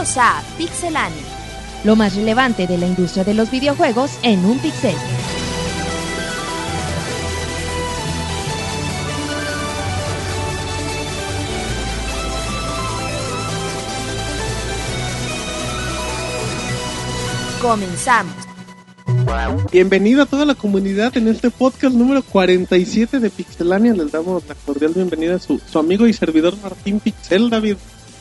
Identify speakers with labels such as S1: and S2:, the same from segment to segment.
S1: Bienvenidos a Pixelania.
S2: Lo más relevante de la industria de los videojuegos en un pixel.
S1: Comenzamos.
S3: Bienvenido a toda la comunidad en este podcast número 47 de Pixelania. Les damos la cordial bienvenida a su, su amigo y servidor Martín Pixel, David.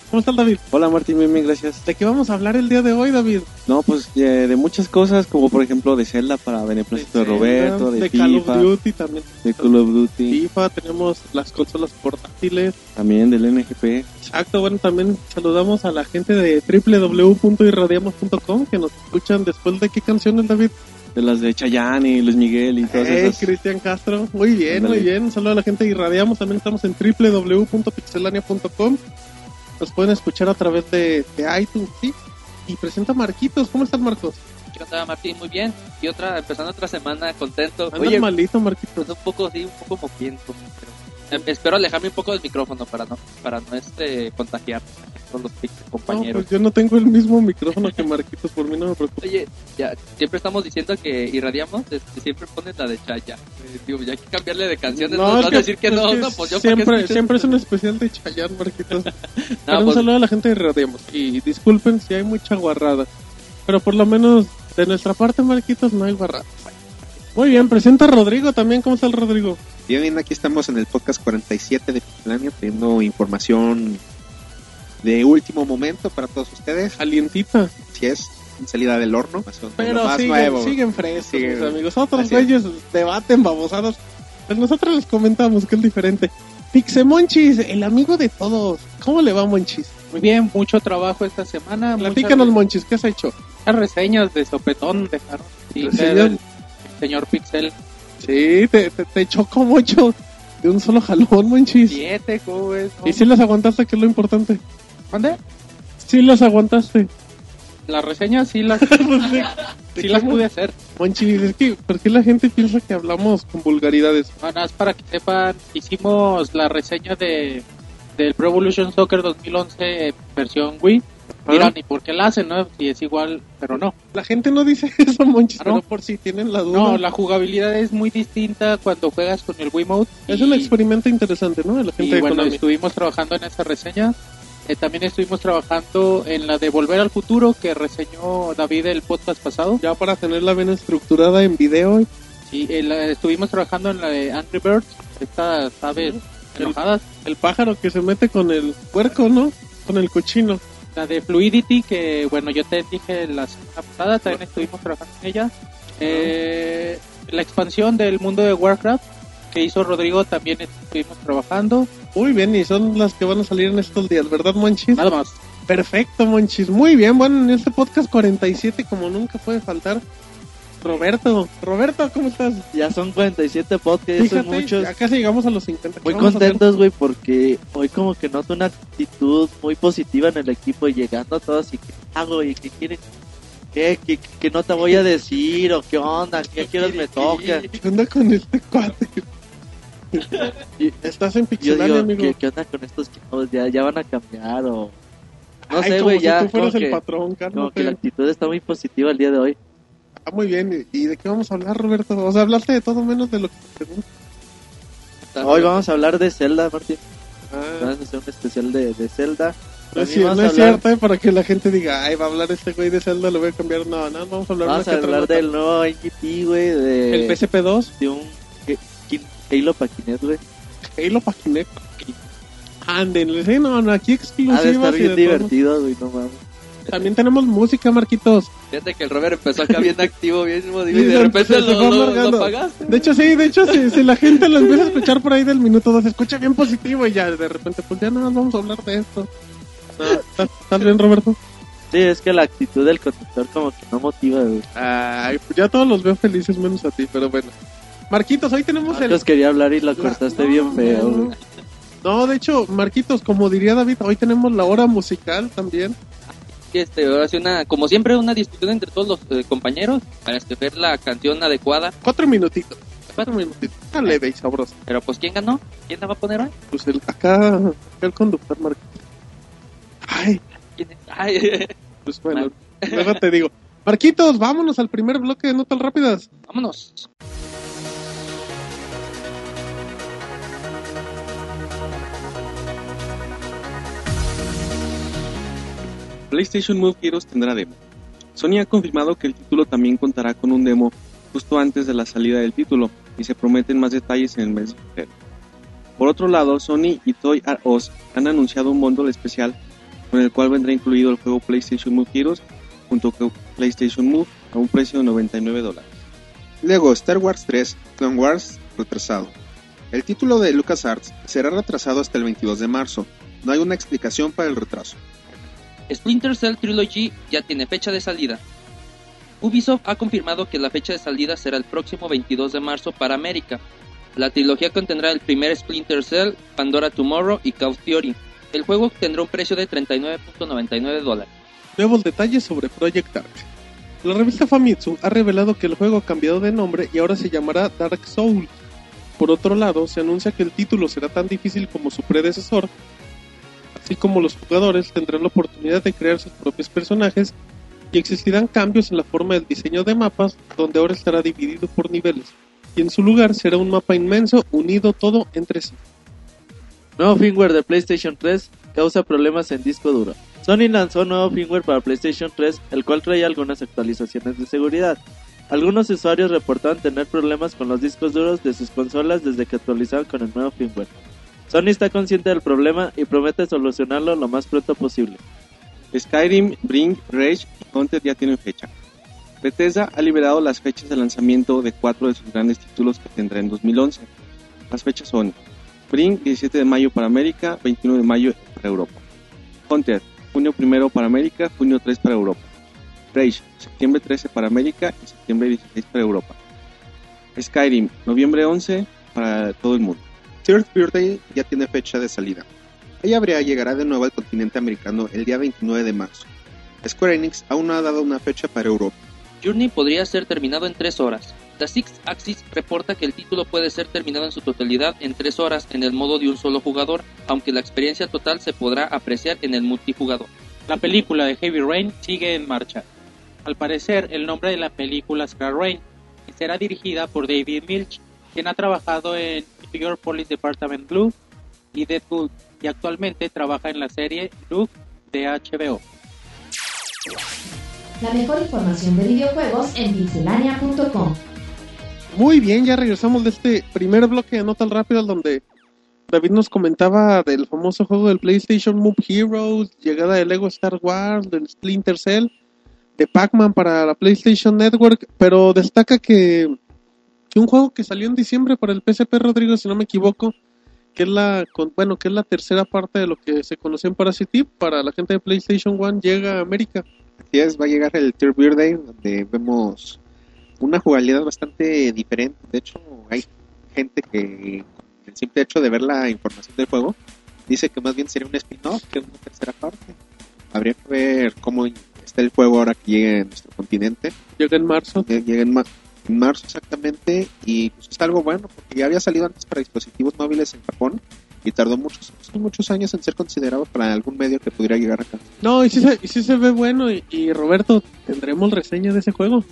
S3: ¿Cómo estás, David?
S4: Hola Martín, bien, bien, gracias.
S3: ¿De qué vamos a hablar el día de hoy, David?
S4: No, pues eh, de muchas cosas, como por ejemplo de Zelda para beneplácito de,
S3: Zelda,
S4: Roberto, de,
S3: de
S4: FIFA,
S3: Call of Duty también.
S4: de Call of Duty,
S3: FIFA, tenemos las consolas portátiles.
S4: también del NGP.
S3: Exacto, bueno, también saludamos a la gente de www.irradiamos.com que nos escuchan después de qué canciones, David.
S4: de las de Chayanne y Luis Miguel y todas
S3: Eh,
S4: esas.
S3: Cristian Castro. Muy bien, muy bien. Un saludo a la gente de Irradiamos. También estamos en www.pixelania.com. Nos pueden escuchar a través de, de iTunes, ¿sí? Y presenta a Marquitos. ¿Cómo estás, Marcos?
S5: ¿Qué onda, Martín? Muy bien. Y otra, empezando otra semana contento.
S3: Andas
S5: Oye,
S3: malito, Marquitos.
S5: pues un poco, sí, un poco moquiento. pero, espero alejarme un poco del micrófono para no, para no este, contagiar con los pix-
S3: No,
S5: compañeros.
S3: pues yo no tengo el mismo micrófono que Marquitos, por mí no me preocupa.
S5: Oye, ya, siempre estamos diciendo que irradiamos, este, siempre pones la de Chaya. Eh, digo, ya hay que cambiarle de canciones, no,
S3: es
S5: vas a decir que no,
S3: que
S5: no, pues yo
S3: siempre, siempre es un especial de Chayanne, Marquitos. Pero
S5: No,
S3: un
S5: pues,
S3: saludo a la gente de Irradiamos. Y disculpen si hay mucha guarrada. Pero por lo menos de nuestra parte, Marquitos, no hay guarrada. Muy bien, presenta a Rodrigo también. ¿Cómo está el Rodrigo?
S6: Bien, bien, aquí estamos en el podcast 47 de Pixelania, teniendo información de último momento para todos ustedes.
S3: Calientita.
S6: Si es en salida del horno,
S3: Pero
S6: más
S3: siguen,
S6: nuevo.
S3: siguen frescos,
S6: Siguen-
S3: mis amigos. Otros güeyes debaten babosadas. Pues nosotros les comentamos que es diferente. Pixemonchis, el amigo de todos. ¿Cómo le va, Monchis?
S7: Muy bien, mucho trabajo esta semana.
S3: Platícanos, Monchis, ¿qué has hecho?
S7: muchas reseñas de sopetón dejaron. Sí, señor Pixel
S3: Sí, te, te, te chocó mucho de un solo jalón, Monchis.
S7: 7, ¿cómo ves?
S3: Y si las aguantaste, que es lo importante.
S7: ¿Mande?
S3: Sí las aguantaste.
S7: Las reseñas sí las, sí las pude hacer.
S3: Monchis, es que, ¿por qué la gente piensa que hablamos con vulgaridades?
S7: Bueno, es para que sepan, hicimos la reseña de del Pro Evolution Soccer 2011 versión Wii. Dirán, ¿y por qué la hacen? No? Si es igual, pero no.
S3: La gente no dice eso, Monchis,
S7: Ah, ¿no?
S3: por si tienen la duda.
S7: No, la jugabilidad es muy distinta cuando juegas con el Wiimote.
S3: Es
S7: y-
S3: un experimento interesante, ¿no? La gente
S7: Y
S3: de
S7: bueno,
S3: Konami.
S7: estuvimos trabajando en esa reseña. Eh, también estuvimos trabajando en la de Volver al Futuro que reseñó David el podcast pasado.
S3: Ya para tenerla bien estructurada en video.
S7: Sí, eh, la- estuvimos trabajando en la de Angry Birds, estas aves enojadas.
S3: El pájaro que se mete con el puerco, ¿no? Con el cochino.
S7: La de Fluidity, que bueno, yo te dije la semana pasada, también estuvimos trabajando en ella. Eh, la expansión del mundo de Warcraft que hizo Rodrigo también estuvimos trabajando.
S3: Muy bien, y son las que van a salir en estos días, ¿verdad, Monchis?
S7: Nada más.
S3: Perfecto, Monchis. Muy bien, bueno, en este podcast 47, como nunca puede faltar, Roberto. Roberto, ¿cómo estás?
S8: Ya son 47 podcasts, son
S3: Fíjate,
S8: muchos.
S3: ya casi llegamos a los 50. ¿Qué
S8: Muy contentos, güey, porque hoy como que noto una actitud muy positiva en el equipo y llegando a todos y que hago y que quieren, ¿qué, qué, qué no te voy a decir o qué onda, qué quieres me toca.
S3: ¿Qué onda con este cuate?
S8: Y
S3: Estás en
S8: yo
S3: Pixelania,
S8: digo,
S3: amigo.
S8: ¿qué, qué onda con estos chavos? Ya, ya van a cambiar o... No
S3: Ay,
S8: sé, güey,
S3: si
S8: ya
S3: tú fueras
S8: como
S3: el
S8: que,
S3: patrón,
S8: como
S3: Carlos.
S8: que la actitud está muy positiva el día de hoy.
S3: Muy bien. ¿Y de qué vamos a hablar, Roberto? O sea, hablaste de todo menos de lo que te pregunto.
S8: Hoy vamos a hablar de Zelda, Martín.
S3: Ah,
S8: Vamos a hacer un especial de, de Zelda.
S3: no es,
S8: vamos
S3: no
S8: a
S3: cierto, eh, para que la gente diga, ay, va a hablar este güey de Zelda, lo voy a cambiar. No, no, vamos a hablar
S8: Vamos a hablar del nuevo NGP, güey, de...
S3: El PSP2,
S8: de un Halo para Kinect, güey.
S3: Halo para Kinect. Ándenle, sí, no, no, aquí
S8: Ha de
S3: exclusivas.
S8: estar bien divertido, güey, no mames.
S3: También tenemos música, Marquitos.
S5: Fíjate que el Robert empezó acá bien activo, bien y de
S3: se-
S5: repente
S3: se
S5: lo, apagaste.
S3: De hecho, sí, de hecho, si, si la gente lo empieza a escuchar por ahí del minuto 2, se escucha bien positivo y ya de repente, pues ya nada más vamos a hablar de esto. No, ¿Estás bien, Roberto?
S8: Sí, es que la actitud del conductor como que no motiva, güey.
S3: Ay, pues ya todos los veo felices menos a ti, pero bueno. Marquitos, hoy tenemos el...
S8: Marcos quería hablar y lo cortaste
S3: No,
S8: bien feo,
S3: no.
S8: güey.
S3: No, de hecho, Marquitos, como diría David, hoy tenemos la hora musical también.
S5: Y este, ahora sí una, como siempre, una discusión entre todos los eh, compañeros para escoger la canción adecuada.
S3: Cuatro minutitos. Cuatro minutitos. Está leve y sabrosa.
S5: Pero pues, ¿quién ganó? ¿Quién la va a poner hoy?
S3: Pues el, acá, acá el conductor, Marquitos. Ay,
S5: ¿Quién es? Ay,
S3: Pues bueno, luego te digo. Marquitos, vámonos al primer bloque de notas rápidas.
S5: vámonos.
S4: PlayStation Move Heroes tendrá demo. Sony ha confirmado que el título también contará con un demo justo antes de la salida del título y se prometen más detalles en el mes de febrero. Por otro lado, Sony y Toy R Us han anunciado un bundle especial con el cual vendrá incluido el juego PlayStation Move Heroes junto con PlayStation Move a un precio de 99 dólares.
S6: Luego, Star Wars 3, Clone Wars, retrasado. El título de LucasArts será retrasado hasta el 22 de marzo. No hay una explicación para el retraso.
S5: Splinter Cell Trilogy ya tiene fecha de salida. Ubisoft ha confirmado que la fecha de salida será el próximo 22 de marzo para América. La trilogía contendrá el primer Splinter Cell, Pandora Tomorrow y Chaos Theory. El juego tendrá un precio de 39.99 dólares.
S3: Nuevos detalles sobre Project Dark. La revista Famitsu ha revelado que el juego ha cambiado de nombre y ahora se llamará Dark Souls. Por otro lado, se anuncia que el título será tan difícil como su predecesor, así como los jugadores tendrán la oportunidad de crear sus propios personajes y existirán cambios en la forma del diseño de mapas, donde ahora estará dividido por niveles, y en su lugar será un mapa inmenso unido todo entre sí.
S8: Nuevo firmware de PlayStation 3 causa problemas en disco duro. Sony lanzó nuevo firmware para PlayStation 3, el cual trae algunas actualizaciones de seguridad. Algunos usuarios reportaron tener problemas con los discos duros de sus consolas desde que actualizaron con el nuevo firmware. Sony está consciente del problema y promete solucionarlo lo más pronto posible.
S4: Skyrim, Brink, Rage y Haunted ya tienen fecha. Bethesda ha liberado las fechas de lanzamiento de cuatro de sus grandes títulos que tendrá en 2011. Las fechas son Brink 17 de mayo para América, 21 de mayo para Europa. Haunted, junio 1 para América, junio 3 para Europa. Rage, septiembre 13 para América y septiembre 16 para Europa. Skyrim, noviembre 11 para todo el mundo.
S6: Third Birthday ya tiene fecha de salida. Ella llegará de nuevo al continente americano el día 29 de marzo. Square Enix aún no ha dado una fecha para Europa.
S5: Journey podría ser terminado en 3 horas. The Six Axis reporta que el título puede ser terminado en su totalidad en 3 horas en el modo de un solo jugador, aunque la experiencia total se podrá apreciar en el multijugador.
S7: La película de Heavy Rain sigue en marcha. Al parecer, el nombre de la película será Rain y será dirigida por David Milch, quien ha trabajado en New York Police Department Blue y Deadpool y actualmente trabaja en la serie Luke de HBO.
S2: La mejor información de videojuegos en pixelania.com.
S3: Muy bien, ya regresamos de este primer bloque de notas rápidas donde David nos comentaba del famoso juego del PlayStation Move Heroes, llegada de Lego Star Wars, del Splinter Cell, de Pac-Man para la PlayStation Network, pero destaca que un juego que salió en diciembre para el PSP Rodrigo, si no me equivoco, que es la con- bueno, que es la tercera parte de lo que se conoció en Parasite para la gente de PlayStation One llega a América.
S6: Así es, va a llegar el Third Birthday donde vemos una jugabilidad bastante diferente. De hecho, hay gente que el simple hecho de ver la información del juego dice que más bien sería un spin-off que una tercera parte. Habría que ver cómo está el juego ahora que llegue a nuestro continente.
S3: Llega en marzo.
S6: Llega en, ma- en marzo exactamente y pues, es algo bueno porque ya había salido antes para dispositivos móviles en Japón y tardó muchos muchos años en ser considerado para algún medio que pudiera llegar acá.
S3: No, y sí se, y sí se ve bueno. Y, y Roberto, tendremos reseña de ese juego.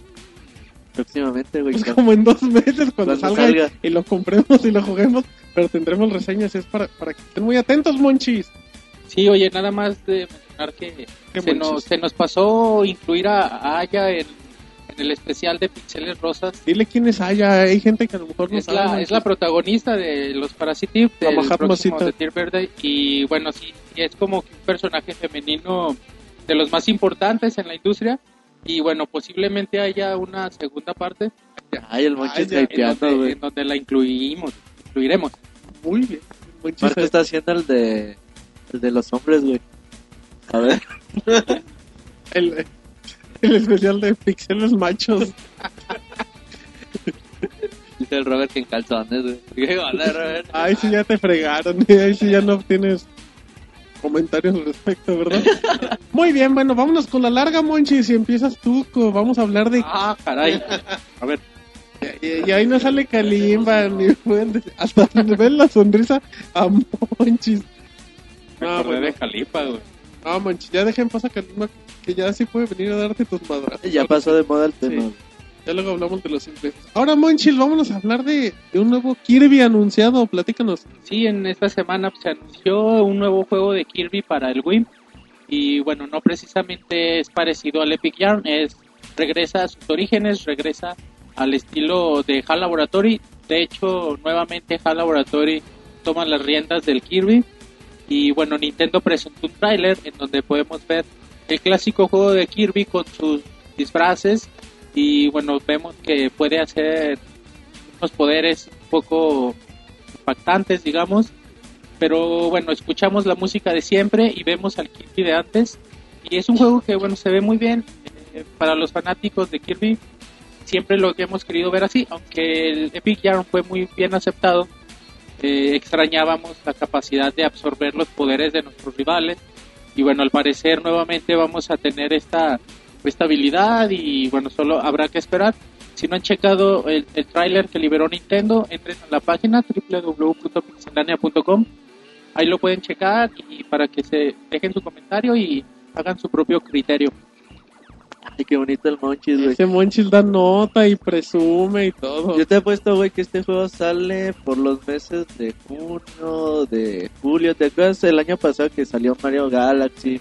S8: Próximamente, güey.
S3: Pues como en dos meses cuando,
S8: Cuando
S3: salga, y-
S8: salga.
S3: Y, lo compremos y lo juguemos. Pero tendremos reseñas. Es para, para que estén muy atentos, monchis.
S7: Sí, oye, nada más de mencionar que se
S3: monchis.
S7: nos, se nos pasó incluir a, a Aya en, en el especial de Pixeles Rosas.
S3: Dile quién es Aya. Hay gente que a lo mejor no
S7: Es
S3: sabe.
S7: la, es la protagonista de los Parasitive del próximo de Dear Birthday y bueno, sí, es como que un personaje femenino de los más importantes en la industria y bueno, posiblemente haya una segunda parte
S8: Ay, el Monchis
S3: Ay, ya,
S7: en
S8: hypeando,
S7: donde,
S8: güey.
S7: en donde la incluimos, incluiremos.
S3: Muy bien. Monchis,
S8: Marco está haciendo el de, el de los hombres, güey. A ver.
S3: el, el especial de pixeles machos.
S5: Dice el Robert que en calzones, güey. ¿Qué onda, Robert?
S3: Ay, sí, ya te fregaron. Ahí sí ya no obtienes comentarios al respecto, ¿verdad? Muy bien, bueno, vámonos con la larga, Monchi. Si empiezas tú, vamos a hablar de.
S7: Ah, caray. A ver,
S3: Y, y ahí no sale Kalimba, ni hasta le ven la sonrisa a Monchis.
S7: me
S3: Ah,
S7: acordé
S3: bueno.
S7: de Jalifa, güey.
S3: No, manches, ya dejen pasar que, que ya sí puede venir a darte tus madrazos.
S8: Ya pasó de moda el tema.
S3: Sí. Ya luego hablamos de los simples. Ahora, Monchil, vámonos a hablar de, de un nuevo Kirby anunciado. Platícanos.
S7: Sí, en esta semana pues, se anunció un nuevo juego de Kirby para el Wii. Y bueno, no precisamente es parecido al Epic Yarn, es regresa a sus orígenes, regresa al estilo de HAL Laboratory. De hecho, nuevamente HAL Laboratory toma las riendas del Kirby. Y bueno, Nintendo presentó un tráiler en donde podemos ver el clásico juego de Kirby con sus disfraces. Y bueno, vemos que puede hacer unos poderes un poco impactantes, digamos. Pero bueno, escuchamos la música de siempre y vemos al Kirby de antes. Y es un juego que bueno, se ve muy bien. Eh, para los fanáticos de Kirby, siempre lo que hemos querido ver así, aunque el Epic Yarn fue muy bien aceptado, eh, extrañábamos la capacidad de absorber los poderes de nuestros rivales y bueno, al parecer nuevamente vamos a tener esta, esta habilidad y bueno, solo habrá que esperar. Si no han checado el, el tráiler que liberó Nintendo, entren a la página www.pixelania.com, ahí lo pueden checar y para que se dejen su comentario y hagan su propio criterio.
S8: Ay, qué bonito el Monchis, güey.
S3: Ese Monchil da nota y presume y todo.
S8: Yo te he puesto, güey, que este juego sale por los meses de junio, de julio. ¿Te acuerdas el año pasado que salió Mario Galaxy,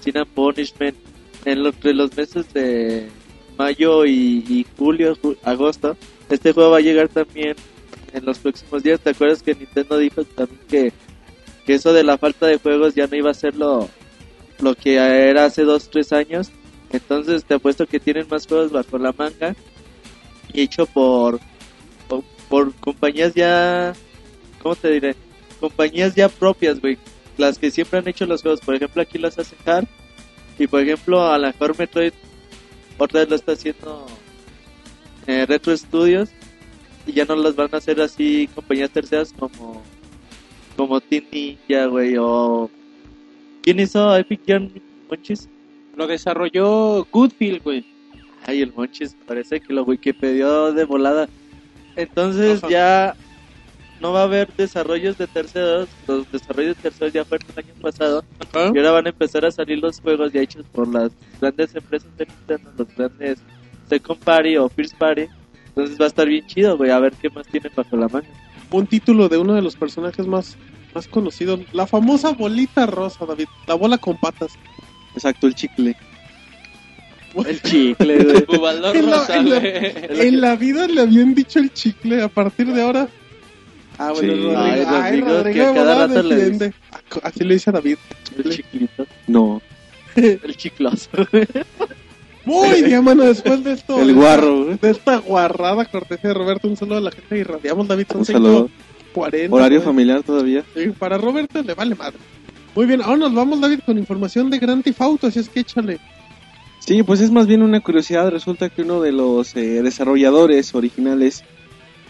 S8: Sin Punishment? En lo- entre los meses de mayo y, y julio, ju- agosto, este juego va a llegar también en los próximos días. ¿Te acuerdas que Nintendo dijo también que, que eso de la falta de juegos ya no iba a ser lo, lo que era hace dos, tres años? Entonces te apuesto que tienen más juegos bajo la manga y hecho por, por, compañías ya, ¿cómo te diré? Compañías ya propias, güey. Las que siempre han hecho los juegos. Por ejemplo, aquí los hace Hard. Y por ejemplo, a la mejor Metroid, otra vez lo está haciendo eh, Retro Studios. Y ya no las van a hacer así compañías terceras como, como Team Ninja, güey. O. ¿Quién hizo Epic Yarn Monchis?
S7: Lo desarrolló Goodfield, güey.
S8: Ay, el Monchis parece que lo Wikipedia de volada. Entonces
S3: Ajá.
S8: ya no va a haber desarrollos de terceros. Los desarrollos de terceros ya fueron el año pasado.
S3: Ajá.
S8: Y ahora van a empezar a salir los juegos ya hechos por las grandes empresas de Nintendo, los grandes Second Party o First Party. Entonces va a estar bien chido, güey, a ver qué más tienen bajo la manga.
S3: Un título de uno de los personajes más, más conocidos. La famosa bolita rosa, David. La bola con patas.
S4: Exacto, el chicle.
S8: El chicle, güey.
S3: En la- en la-
S5: güey.
S3: En la vida le habían dicho el chicle. A partir de ahora. Ah, bueno,
S4: Sí.
S3: Rodrigo.
S8: Ay,
S3: Ay,
S8: Rodrigo,
S3: Rodrigo
S8: que cada rato le
S3: defiende. Así le dice a David.
S8: El chiclito.
S4: No,
S8: El chicloso.
S3: Muy bien, mano, después de esto.
S4: el guarro. güey.
S3: De esta guarrada cortesía de Roberto, un saludo a la gente y irradiamos, David. Son
S4: Un saludo.
S3: 40.
S4: Horario familiar todavía.
S3: para Roberto le vale madre. Muy bien, ahora nos vamos, David, con información de Grand Theft Auto, así es que échale.
S4: Sí, pues es más bien una curiosidad. Resulta que uno de los eh, desarrolladores originales,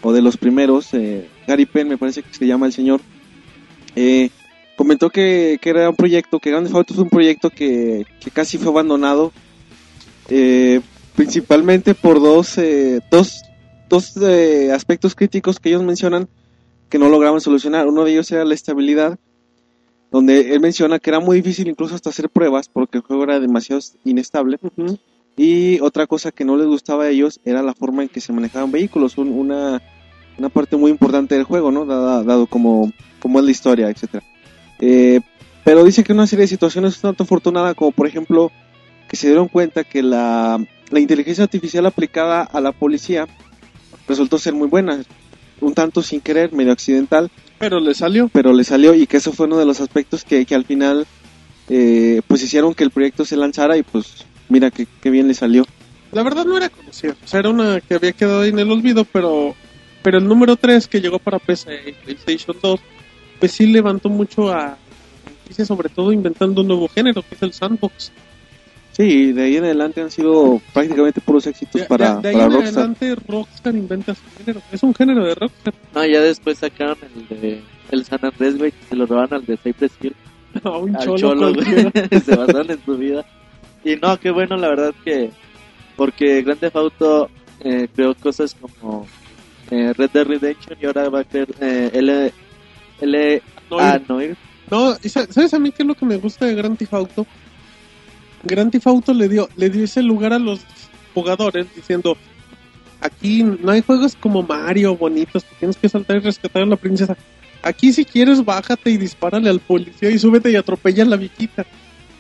S4: o de los primeros, eh, Gary Penn, me parece que se llama el señor, eh, comentó que, que era un proyecto, que Grand Theft Auto fue un proyecto que, que casi fue abandonado, eh, principalmente por dos, eh, dos, dos eh, aspectos críticos que ellos mencionan que no lograban solucionar. Uno de ellos era la estabilidad, donde él menciona que era muy difícil incluso hasta hacer pruebas porque el juego era demasiado inestable. Y otra cosa que no les gustaba a ellos era la forma en que se manejaban vehículos, un- una, una parte muy importante del juego, ¿no? Dada- dado como, como es la historia, etcétera. Eh, pero dice que una serie de situaciones es tanto afortunada como, por ejemplo, que se dieron cuenta que la, la inteligencia artificial aplicada a la policía resultó ser muy buena, un tanto sin querer, medio accidental,
S3: Pero le salió.
S4: pero le salió y que eso fue uno de los aspectos que, que al final eh, pues hicieron que el proyecto se lanzara y pues mira que, que bien le salió.
S3: La verdad no era conocida. O sea, era una que había quedado ahí en el olvido, pero, pero el número 3 que llegó para PC y PlayStation 2, pues sí levantó mucho a sobre todo inventando un nuevo género, que es el sandbox.
S4: Sí, de ahí en adelante han sido prácticamente puros éxitos
S3: De,
S4: para,
S3: de- de ahí
S4: para
S3: en
S4: Rockstar.
S3: adelante Rockstar inventa su género. Es un género de Rockstar.
S8: No, ya después sacaron el de el San Andrés, güey, que se lo roban al de Cypress Hill.
S3: A un
S8: al
S3: cholo,
S8: cholo, güey. se basaron en su vida. Y no, qué bueno, la verdad que. Porque Grand Theft Auto eh, creó cosas como eh, Red Dead Redemption y ahora va a crear eh, L. L.
S3: No.
S8: Noir.
S3: No, ¿sabes a mí qué es lo que me gusta de Grand Theft Auto? Grand Theft Auto le dio, le dio ese lugar a los jugadores diciendo, aquí no hay juegos como Mario bonitos, que tienes que saltar y rescatar a la princesa. Aquí si quieres bájate y dispárale al policía y súbete y atropella a la viquita.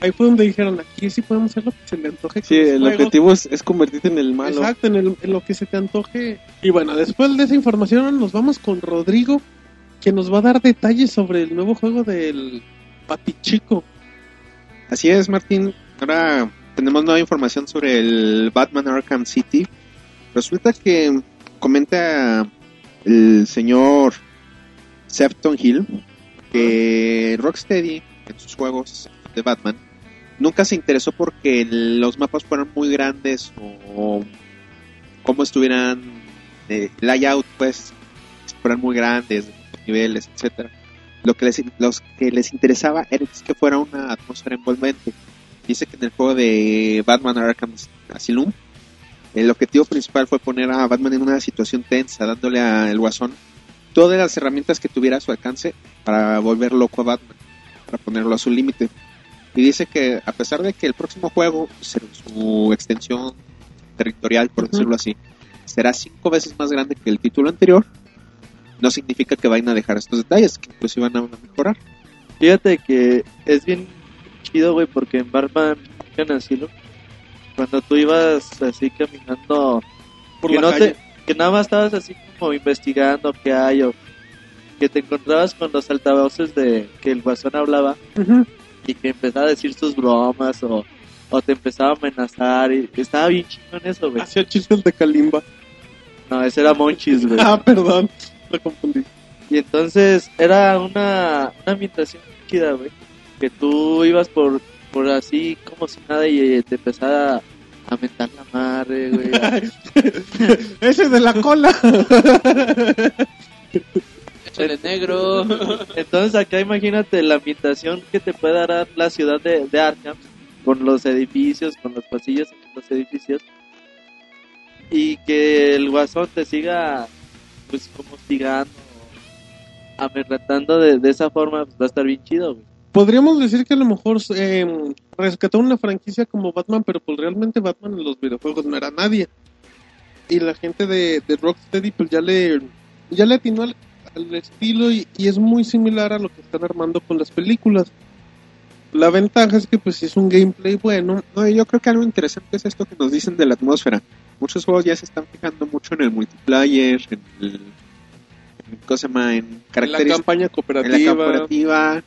S3: Ahí fue donde dijeron, aquí sí podemos hacer lo que se le antoje.
S4: Sí, el
S3: juegos".
S4: objetivo es, es convertirte en el malo.
S3: Exacto, en, el- en lo que se te antoje. Y bueno, después de esa información nos vamos con Rodrigo, que nos va a dar detalles sobre el nuevo juego del Patichico.
S6: Así es, Martín. Ahora tenemos nueva información sobre el Batman Arkham City. Resulta que comenta el señor Sefton Hill que Rocksteady en sus juegos de Batman nunca se interesó porque los mapas fueran muy grandes o cómo estuvieran de layout, pues, fueran muy grandes, niveles, etcétera. Lo que les, que les interesaba era que fuera una atmósfera envolvente. Dice que en el juego de Batman Arkham Asylum, el objetivo principal fue poner a Batman en una situación tensa, dándole al guasón todas las herramientas que tuviera a su alcance para volver loco a Batman, para ponerlo a su límite. Y dice que a pesar de que el próximo juego, su extensión territorial, por
S3: Ujú.
S6: decirlo así, será cinco veces más grande que el título anterior, no significa que vayan a dejar estos detalles, que incluso van a mejorar.
S8: Fíjate que es bien chido, güey, porque en Batman Arkham Asylum, cuando tú ibas así caminando,
S3: Por
S8: que,
S3: la
S8: no
S3: calle.
S8: te, que nada más estabas así como investigando qué hay o que te encontrabas con los altavoces de que el guasón hablaba
S3: Ujú.
S8: y que empezaba a decir sus bromas o, o te empezaba a amenazar y estaba bien chingón eso, güey.
S3: Hacía chistes de Kalimba.
S8: No, ese era Monchis, güey.
S3: Ah, perdón, lo confundí.
S8: Y entonces era una, una ambientación chida, güey. Que tú ibas por, por así como si nada y eh, te empezaba a mentar la madre, güey.
S3: Ese de la cola.
S5: Échale negro.
S8: Entonces acá imagínate la ambientación que te puede dar la ciudad de, de Arkham con los edificios, con los pasillos entre los edificios y que el guasón te siga pues como hostigando, amedrentando de, de esa forma, pues va a estar bien chido, güey.
S3: Podríamos decir que a lo mejor eh, rescató una franquicia como Batman, pero pues realmente Batman en los videojuegos no era nadie. Y la gente de, de Rocksteady pues ya le, ya le atinó al, al estilo y, y es muy similar a lo que están armando con las películas. La ventaja es que pues es un gameplay bueno.
S6: No, yo creo que algo interesante es esto que nos dicen de la atmósfera. Muchos juegos ya se están fijando mucho en el multiplayer, en el... En, ¿cómo se llama? En
S3: En la
S6: características
S3: campaña
S6: en la
S3: cooperativa.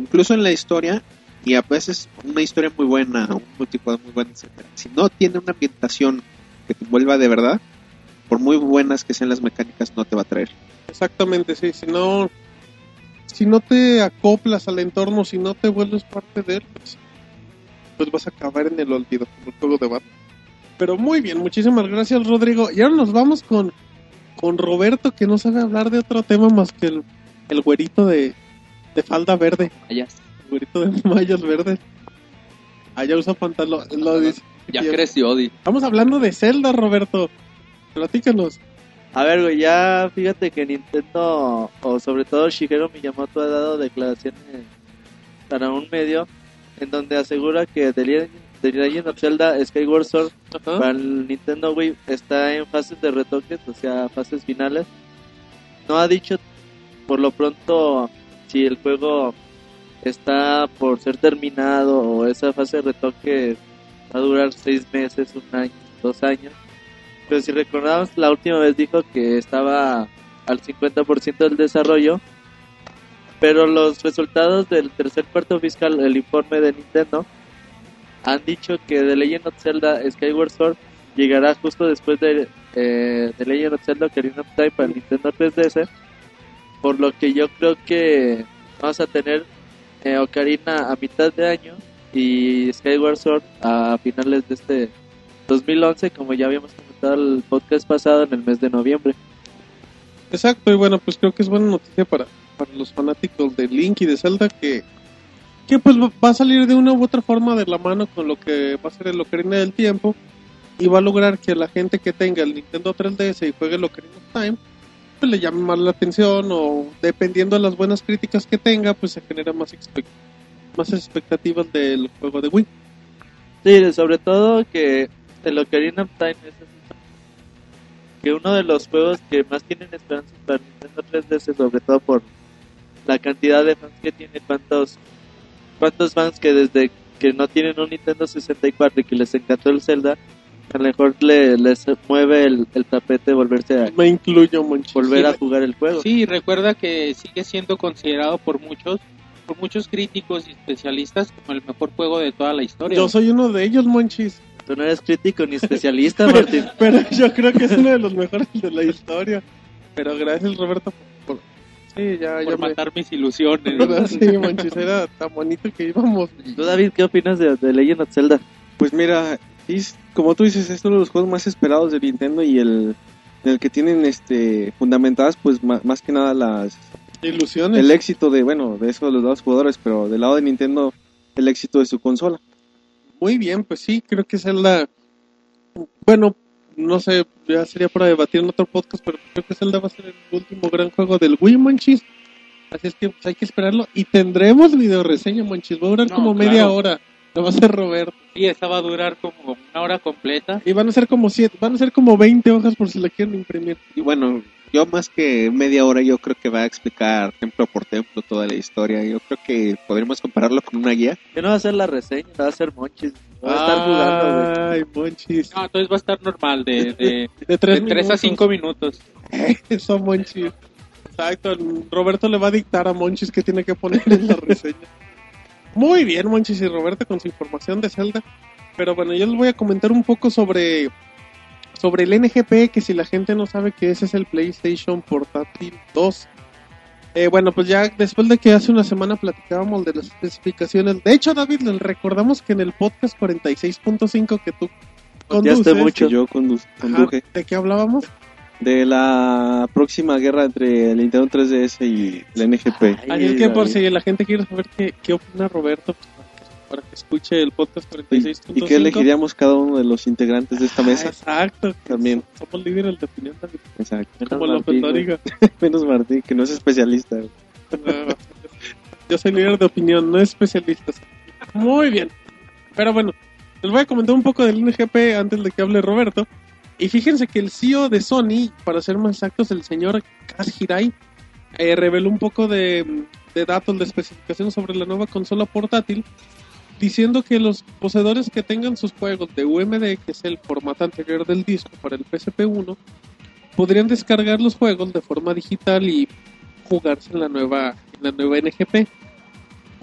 S6: Incluso en la historia, y a veces una historia muy buena, un multijugador muy bueno, etcétera. Si no tiene una ambientación que te envuelva de verdad, por muy buenas que sean las mecánicas, no te va a traer.
S3: Exactamente, sí. Si no, si no te acoplas al entorno, si no te vuelves parte de él, pues, pues vas a acabar en el olvido, como el juego de Batman. Pero muy bien, muchísimas gracias, Rodrigo. Y ahora nos vamos con, con Roberto, que no sabe hablar de otro tema más que el, el güerito de, de falda verde. El güerito de mallas verdes. Allá usa pantalón. Lo dice.
S5: Ya creció, Di.
S3: Estamos hablando de Zelda, Roberto. Platícanos.
S8: A ver, güey, ya fíjate que Nintendo, o sobre todo Shigeru Miyamoto, ha dado declaraciones para un medio en donde asegura que The Legend, The Legend of Zelda Skyward Sword para el Nintendo Wii está en fases de retoques, o sea, fases finales. No ha dicho por lo pronto si el juego está por ser terminado o esa fase de retoque va a durar seis meses, un año, dos años. Pero si recordamos, la última vez dijo que estaba al 50% del desarrollo. Pero los resultados del tercer cuarto fiscal, el informe de Nintendo, han dicho que The Legend of Zelda Skyward Sword llegará justo después de eh, The Legend of Zelda Ocarina of Time para el Nintendo 3DS. Por lo que yo creo que vamos a tener eh, Ocarina a mitad de año y Skyward Sword a finales de este 2011, como ya habíamos comentado el podcast pasado en el mes de noviembre.
S3: Exacto, y bueno, pues creo que es buena noticia para, para los fanáticos de Link y de Zelda que, que pues va a salir de una u otra forma de la mano con lo que va a ser el Ocarina del Tiempo y va a lograr que la gente que tenga el Nintendo 3DS y juegue el Ocarina of Time pues le llame más la atención o dependiendo de las buenas críticas que tenga, pues se genera más, expect- más expectativas del juego de Wii.
S8: Sí, sobre todo que el Ocarina of Time es que uno de los juegos que más tienen esperanzas para Nintendo 3DS, sobre todo por la cantidad de fans que tiene, cuántos, cuántos fans que desde que no tienen un Nintendo 64 y que les encantó el Zelda, a lo mejor le, les mueve el, el tapete volverse a
S3: Me incluyo, Monchis.
S8: volver a
S7: Sí,
S8: jugar el juego.
S7: Sí, recuerda que sigue siendo considerado por muchos, por muchos críticos y especialistas como el mejor juego de toda la historia.
S3: Yo soy uno de ellos, Monchis.
S8: Tú no eres crítico ni especialista, Martín.
S3: Pero yo creo que es uno de los mejores de la historia. Pero gracias, Roberto, por... por- Sí, ya,
S7: por
S3: ya me...
S7: matar mis ilusiones.
S3: Sí, Monchis, era tan bonito que íbamos.
S8: ¿Tú, David, qué opinas de, de Legend of Zelda?
S4: Pues mira, es- como tú dices, es uno de los juegos más esperados de Nintendo y el, en el que tienen este fundamentadas pues ma- más que nada las
S3: Ilusiones.
S4: el éxito de, bueno, de eso de los dos jugadores, pero del lado de Nintendo el éxito de su consola.
S3: Muy bien, pues sí, creo que Zelda. Bueno, no sé, ya sería para debatir en otro podcast, pero creo que Zelda va a ser el último gran juego del Wii, Monchis. Así es que pues, hay que esperarlo. Y tendremos video reseña, Monchis. Va a durar
S7: No,
S3: como
S7: claro.
S3: media hora. Lo va a hacer Roberto.
S7: Sí, esa va a durar como una hora completa.
S3: Y van a ser como siete, van a ser como 20 hojas por si la quieren imprimir.
S6: Y bueno, yo más que media hora, yo creo que va a explicar templo por templo toda la historia. Yo creo que podríamos compararlo con una guía.
S8: Que no va a ser la reseña, va a ser Monchis. Va a estar jugando.
S3: Ay, Monchis.
S7: No, entonces va a estar normal, de, de,
S3: De 3
S7: de 3 a 5 minutos.
S3: Eso, Monchis. Exacto, Roberto le va a dictar a Monchis que tiene que poner en la reseña. Muy bien, Monchis y Roberto con su información de Zelda. Pero bueno, yo les voy a comentar un poco sobre sobre el NGP, que si la gente no sabe que ese es el PlayStation Portátil 2. Eh, bueno, pues ya después de que hace una semana platicábamos de las especificaciones. De hecho, David, les recordamos que en el podcast 46.5 que tú conduces,
S8: mucho.
S4: Que yo condu-
S3: ajá,
S4: conduje
S3: ¿de qué hablábamos?
S4: De la próxima guerra entre el Nintendo 3DS y el NGP.
S3: Así es que por si la gente quiere saber qué, qué opina Roberto, pues, para, que, escuche el podcast
S4: ¿Y,
S3: 46.5.
S4: y qué elegiríamos cada uno de los integrantes de esta
S3: Ah,
S4: mesa?
S3: exacto.
S4: También.
S3: Somos líderes de opinión también,
S4: Exacto.
S8: Menos
S3: como López
S8: Martín.
S3: Dóriga.
S4: Menos Martín, que no es especialista.
S3: Ah, Yo soy líder de opinión, no especialista. Muy bien. Pero bueno, les voy a comentar un poco del NGP antes de que hable Roberto. Y fíjense que el CEO de Sony, para ser más exactos, el señor Kaz Hirai, eh, reveló un poco de, datos de especificación sobre la nueva consola portátil, diciendo que los poseedores que tengan sus juegos de UMD, que es el formato anterior del disco para el PSP1, podrían descargar los juegos de forma digital y jugarse en la nueva, en la nueva NGP.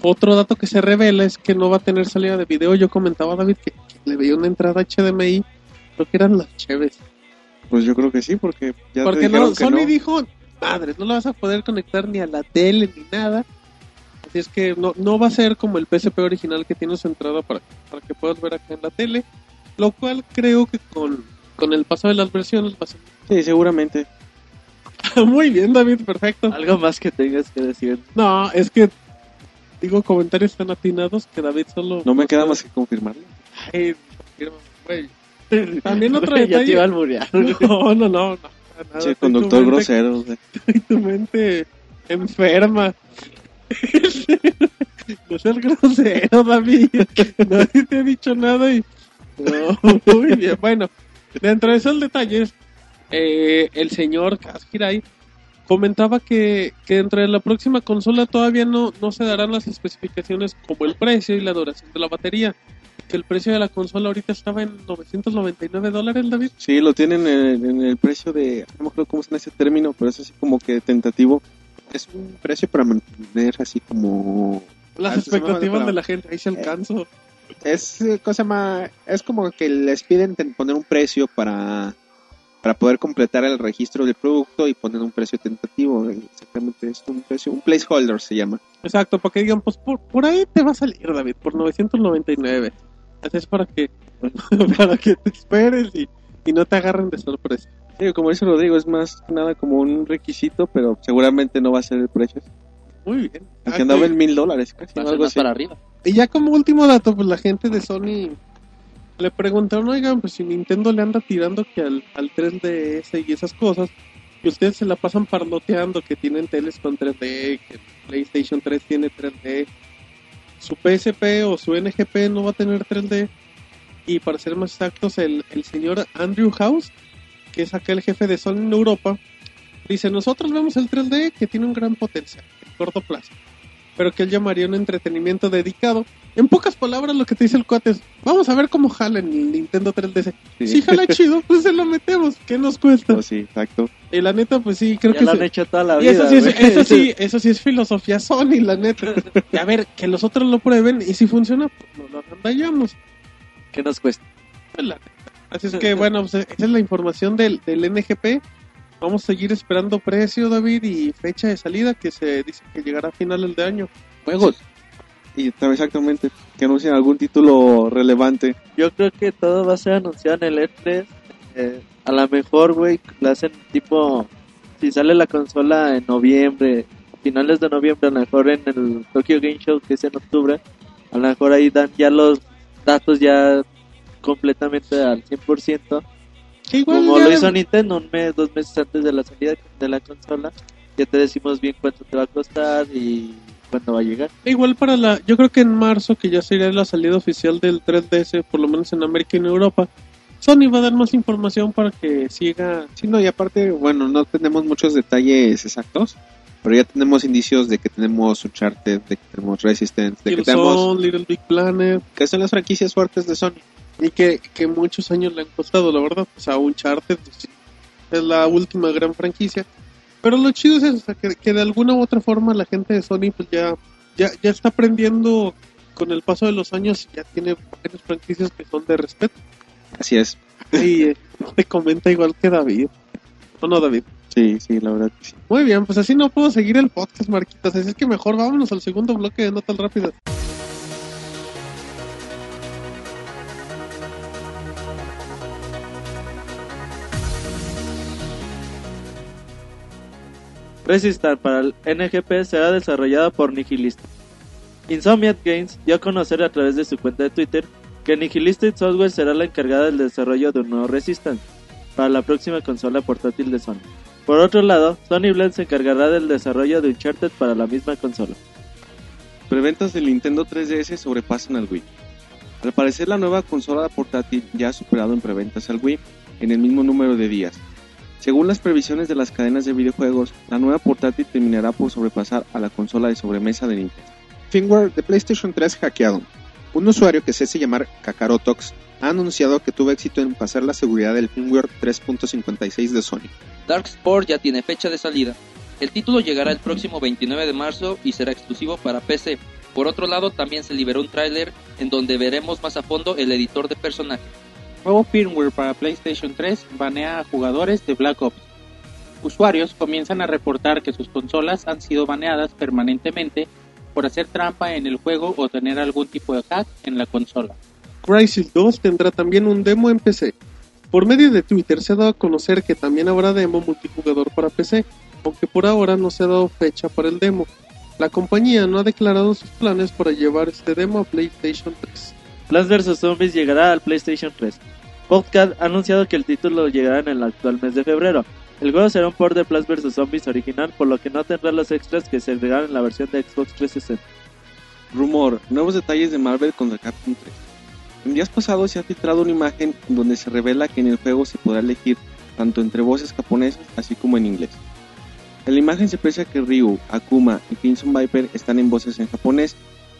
S3: Otro dato que se revela es que no va a tener salida de video. Yo comentaba a David que le veía una entrada HDMI, creo que eran las cheves.
S4: Pues yo creo que sí, porque ya
S3: Porque no,
S4: que
S3: Sony
S4: no.
S3: dijo, madre, no la vas a poder conectar ni a la tele ni nada. Así es que no, no va a ser como el PSP original que tiene su entrada para, para que puedas ver acá en la tele. Lo cual creo que con, con el paso de las versiones va a ser
S4: Sí, seguramente.
S3: muy bien, David, perfecto.
S8: Algo más que tengas que decir.
S3: No, es que digo comentarios tan atinados que David solo.
S4: No me queda más que confirmarlo.
S3: Ay, güey. También otro
S8: ya te
S3: detalle.
S8: iba a alburear.
S3: No, no, no, no. para nada.
S4: Che, conductor
S3: mente-
S4: grosero. güey.
S3: tu mente enferma. no seas grosero, David. Nadie te ha dicho nada y. No, muy bien. Bueno, dentro de esos detalles, eh, el señor Kaz Hirai comentaba que, que dentro de la próxima consola todavía no, no se darán las especificaciones como el precio y la duración de la batería. Que el precio de la consola ahorita estaba en 999 dólares, David.
S4: Sí, lo tienen en, en el precio de. No me acuerdo cómo es en ese término, pero es así como que tentativo.
S6: Es un precio para mantener así como...
S3: Las expectativas
S6: va-
S3: de la gente, ahí se alcanzó.
S6: Es eh, cosa más... Es como que les piden poner un precio para para poder completar el registro del producto y poner un precio tentativo. Exactamente, es un precio, un placeholder se llama.
S3: Exacto, para que digan, pues por, por ahí te va a salir, David, por 999. Así es para que, para que te esperes y, y no te agarren de sorpresa.
S4: Sí, como dice Rodrigo, es más que nada como un requisito, pero seguramente no va a ser el precio.
S3: Muy bien.
S4: Que andaba en mil dólares casi,
S5: Va a
S4: o
S5: ser
S4: algo
S5: más
S4: así.
S5: para arriba.
S3: Y ya como último dato, pues la gente de Sony le preguntaron, oigan, pues si Nintendo le anda tirando que al, al 3DS y esas cosas, que ustedes se la pasan parloteando que tienen teles con 3D, que PlayStation 3 tiene 3D, su PSP o su NGP no va a tener 3D. Y para ser más exactos, el, el señor Andrew House, que es aquel jefe de Sony en Europa, dice, nosotros vemos el 3D que tiene un gran potencial, en corto plazo, pero que él llamaría un entretenimiento dedicado. En pocas palabras, lo que te dice el cuate es, vamos a ver cómo jala en el Nintendo 3DS.
S4: Sí.
S3: Si jala chido, pues se lo metemos, ¿qué nos cuesta?
S4: Oh, sí, exacto.
S3: Y la neta, pues sí, creo
S8: ya
S3: que
S8: lo
S3: se-
S8: han hecho toda la
S3: y
S8: vida.
S3: eso sí, es, eso sí, eso sí es filosofía Sony, la neta. Y a ver, que los otros lo prueben y si funciona, pues nos lo agandallamos.
S8: ¿Qué nos cuesta?
S3: Pues, la neta. Así es que, bueno, pues esa es la información del, del NGP. Vamos a seguir esperando precio, David, y fecha de salida que se dice que llegará a finales de año.
S7: Juegos.
S4: Y también exactamente, que anuncien algún título relevante.
S8: Yo creo que todo va a ser anunciado en el E3. Eh, a lo mejor, güey, lo hacen tipo. Si sale la consola en noviembre, finales de noviembre, a lo mejor en el Tokyo Game Show, que es en octubre, a lo mejor ahí dan ya los datos ya completamente al 100%.
S3: Igual
S8: Como
S3: ya-
S8: lo hizo Nintendo un mes, dos meses antes de la salida de la consola, ya te decimos bien cuánto te va a costar y cuándo va a llegar.
S3: Igual para la, yo creo que en marzo, que ya sería la salida oficial del 3DS, por lo menos en América y en Europa, Sony va a dar más información para que siga.
S6: Sí, no, y aparte, bueno, no tenemos muchos detalles exactos, pero ya tenemos indicios de que tenemos Uncharted, de que tenemos Resistance, de que tenemos...
S3: Little Big Planet,
S6: que son las franquicias fuertes de Sony.
S3: Y que, que muchos años le han costado, la verdad. Pues a Uncharted pues, es la última gran franquicia. Pero lo chido es eso, o sea, que, que de alguna u otra forma la gente de Sony pues ya, ya, ya está aprendiendo con el paso de los años, ya tiene varias franquicias que son de respeto.
S6: Así es.
S3: Y eh, te comenta igual que David. ¿O no, David?
S4: Sí, sí, la verdad que sí.
S3: Muy bien, pues así no puedo seguir el podcast, Marquitas. Así es que mejor vámonos al segundo bloque de Notas Rápidas.
S8: Resistar para el NGP será desarrollado por Nihilistic. Insomniac Games dio a conocer a través de su cuenta de Twitter que Nihilistic Software será la encargada del desarrollo de un nuevo Resistance para la próxima consola portátil de Sony. Por otro lado, Sony Blend se encargará del desarrollo de Uncharted para la misma consola.
S4: Preventas del Nintendo 3DS sobrepasan al Wii. Al parecer la nueva consola portátil ya ha superado en preventas al Wii en el mismo número de días. Según las previsiones de las cadenas de videojuegos, la nueva portátil terminará por sobrepasar a la consola de sobremesa de Nintendo.
S6: Firmware de PlayStation 3 hackeado. Un usuario que se hace llamar Kakarotox ha anunciado que tuvo éxito en pasar la seguridad del firmware 3.56 de Sony.
S5: Darksport ya tiene fecha de salida. El título llegará el próximo 29 de marzo y será exclusivo para PC. Por otro lado, también se liberó un tráiler en donde veremos más a fondo el editor de personajes.
S7: Nuevo firmware para PlayStation 3 banea a jugadores de Black Ops. Usuarios comienzan a reportar que sus consolas han sido baneadas permanentemente por hacer trampa en el juego o tener algún tipo de hack en la consola.
S3: Crisis 2 tendrá también un demo en PC. Por medio de Twitter se ha dado a conocer que también habrá demo multijugador para PC, aunque por ahora no se ha dado fecha para el demo. La compañía no ha declarado sus planes para llevar este demo a PlayStation 3.
S8: Plants vs Zombies llegará al PlayStation 3. Podcast ha anunciado que el título llegará en el actual mes de febrero. El juego será un port de Plants vs Zombies original, por lo que no tendrá los extras que se agregaron en la versión de Xbox 360.
S4: Rumor, nuevos detalles de Marvel contra Capcom 3. En días pasados se ha filtrado una imagen donde se revela que en el juego se podrá elegir tanto entre voces japonesas así como en inglés. En la imagen se aprecia que Ryu, Akuma y Crimson Viper están en voces en japonés,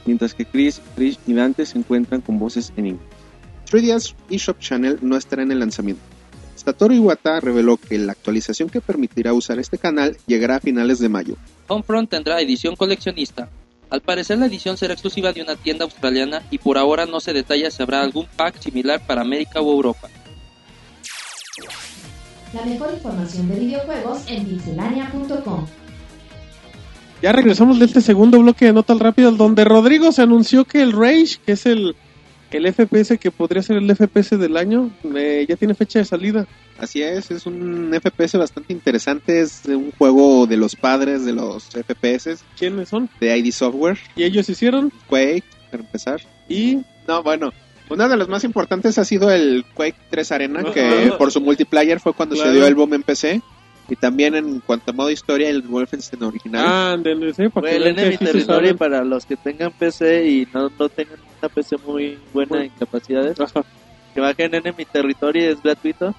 S4: mientras que Chris, Trish y Dante se encuentran con voces en inglés.
S6: 3DS eShop Channel no estará en el lanzamiento. Satoru Iwata reveló que la actualización que permitirá usar este canal llegará a finales de mayo.
S5: Homefront tendrá edición coleccionista. Al parecer la edición será exclusiva de una tienda australiana y por ahora no se detalla si habrá algún pack similar para América o Europa.
S2: La mejor información de videojuegos en pixelania.com.
S3: Ya regresamos de este segundo bloque de Notas Rápidas, donde Rodrigo se anunció que el Rage, que es el, el FPS que podría ser el FPS del año, eh, ya tiene fecha de salida.
S6: Así es, es un FPS bastante interesante, es un juego de los padres de los FPS,
S3: ¿Quiénes son?
S6: de ID Software,
S3: Y ellos hicieron.
S6: Quake, para empezar.
S3: Y
S6: No, bueno, uno de los más importantes ha sido el Quake 3 Arena, que por su multiplayer fue cuando
S3: Claro.
S6: se dio el boom en PC. Y también en cuanto a modo historia, el Wolfenstein original.
S3: Ah, ándale, sí, para que saben.
S8: para los que tengan PC y no, no tengan una PC muy buena
S3: Bueno.
S8: en capacidades,
S3: Ajá.
S8: que bajen Enemy Territory, es gratuito.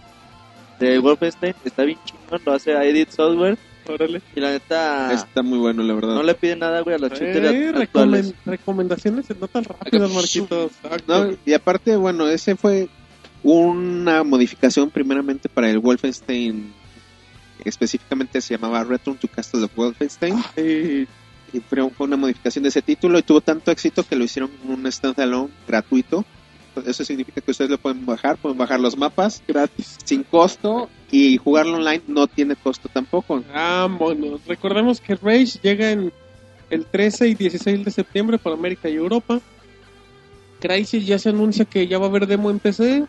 S8: De Wolfenstein, está bien chingón, lo hace Edit Software.
S3: Órale.
S8: Y la neta,
S6: Está muy bueno, la verdad.
S8: no le pide nada, güey, a los
S3: Eh, recomen- recomendaciones no tan rápidas, Marquitos. Exacto.
S6: No, y aparte, bueno, ese fue una modificación primeramente para el Wolfenstein. Específicamente se llamaba Return to Castle of Wolfenstein.
S3: Sí.
S6: Y fue una modificación de ese título y tuvo tanto éxito que lo hicieron un standalone gratuito. Eso significa que ustedes lo pueden bajar, pueden bajar los mapas
S3: gratis.
S6: sin costo y jugarlo online no tiene costo tampoco.
S3: Vámonos. Recordemos que Rage llega en el 13 y 16 de septiembre para América y Europa. Crysis ya se anuncia que ya va a haber demo en PC.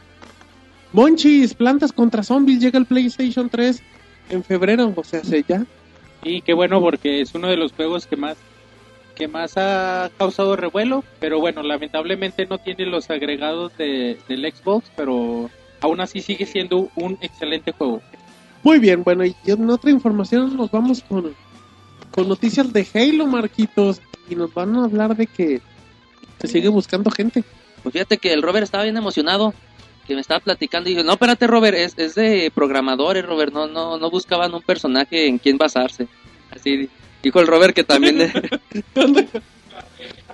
S3: Monchis, Plantas contra Zombies llega al PlayStation 3 en febrero, o sea, hace ya.
S7: Y qué bueno porque es uno de los juegos que más que más ha causado revuelo, pero bueno, lamentablemente no tiene los agregados de, del Xbox, pero aún así sigue siendo un excelente juego.
S3: Muy bien, bueno, y en otra información nos vamos con, con noticias de Halo, Marquitos, y nos van a hablar de que se sigue buscando gente.
S5: Pues fíjate que el Robert estaba bien emocionado, que me estaba platicando y dije, no, espérate Robert, es, es de programadores, Robert, no, no, no buscaban un personaje en quien basarse. Así dijo el Robert que también...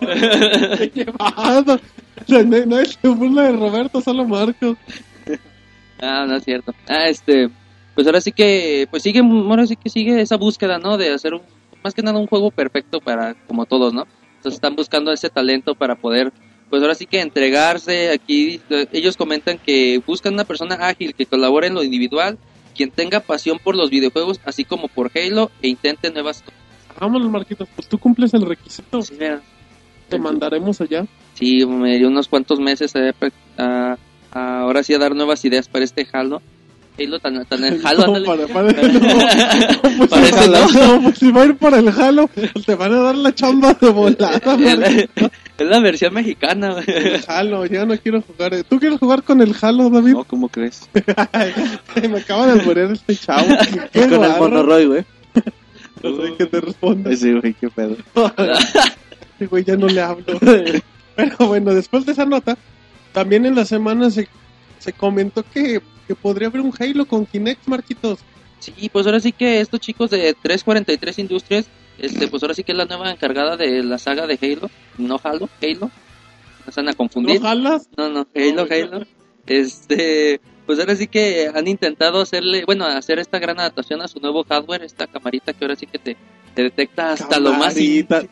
S3: Qué llevado. No es burla de Roberto, solo Marcos.
S5: Ah, no es cierto. Ah, este, pues ahora sí que, pues sigue, ahora sí que sigue esa búsqueda, ¿no? De hacer un, más que nada un juego perfecto para, como todos, ¿no? Entonces están buscando ese talento para poder, pues ahora sí que entregarse. Aquí eh, ellos comentan que buscan una persona ágil que colabore en lo individual, quien tenga pasión por los videojuegos, así como por Halo, e intente nuevas cosas.
S3: Vámonos, Marquitos, pues tú cumples el requisito.
S5: Sí, mira.
S3: Te mandaremos allá.
S5: Sí, me dio unos cuantos meses a, a- a- ahora sí a dar nuevas ideas para este Halo. Halo tan, tan en Halo,
S3: No, para- para- no, pues, ojalá,
S5: ¿no?
S3: no, pues, si va a ir por el jalo, te van a dar la chamba de volada.
S5: Es la-
S3: Marquitos.
S5: es la versión mexicana, güey.
S3: El jalo, ya no quiero jugar. ¿Tú quieres jugar con el jalo, David?
S6: No, ¿cómo crees?
S3: me acaba de alburear este chavo. Qué
S8: con el
S3: barro.
S8: monorroy, güey.
S3: No sé qué te responda.
S6: Sí, güey, qué pedo.
S3: Güey ya no le hablo. Pero bueno, después de esa nota, también en la semana se, se comentó que, que podría haber un Halo con Kinect, Marquitos.
S5: Sí, pues ahora sí que estos chicos de 343 Industrias, este, pues ahora sí que es la nueva encargada de la saga de Halo, no Halo, Halo, no se van a confundir.
S3: ¿No jalas?
S5: No, no, Halo,
S3: No,
S5: Halo. Este, pues ahora sí que han intentado hacerle, bueno, hacer esta gran adaptación a su nuevo hardware, esta camarita que ahora sí que te, te detecta hasta lo más...